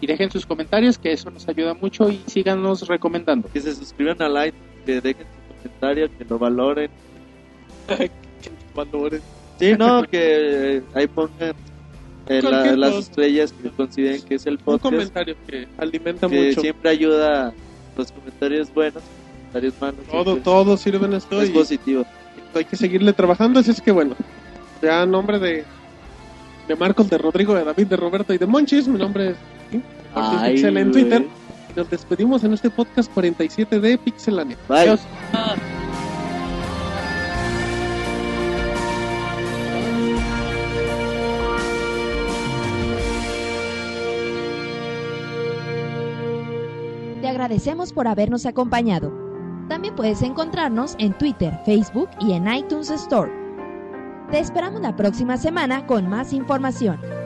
S7: Y dejen sus comentarios, que eso nos ayuda mucho. Y síganos recomendando.
S8: Que se suscriban a like, que dejen su comentario, que lo valoren.
S3: Valores.
S8: Sí, no, que ahí pongan eh, la- las estrellas que consideren que es el
S3: Un
S8: podcast.
S3: comentario que alimenta
S8: Que
S3: mucho.
S8: siempre ayuda los comentarios buenos, comentarios malos.
S3: Todo, todo sirve en esto
S8: es
S3: y
S8: positivo.
S3: Hay que seguirle trabajando. Así es que bueno, ya a nombre de, de Marcos, de Rodrigo, de David, de Roberto y de Monchis, mi nombre es
S8: Ay,
S3: Pixel en. Twitter. Y nos despedimos en este podcast 47 de Pixelania.
S8: Bye.
S7: Adiós.
S2: Te agradecemos por habernos acompañado. También puedes encontrarnos en Twitter, Facebook y en iTunes Store. Te esperamos la próxima semana con más información.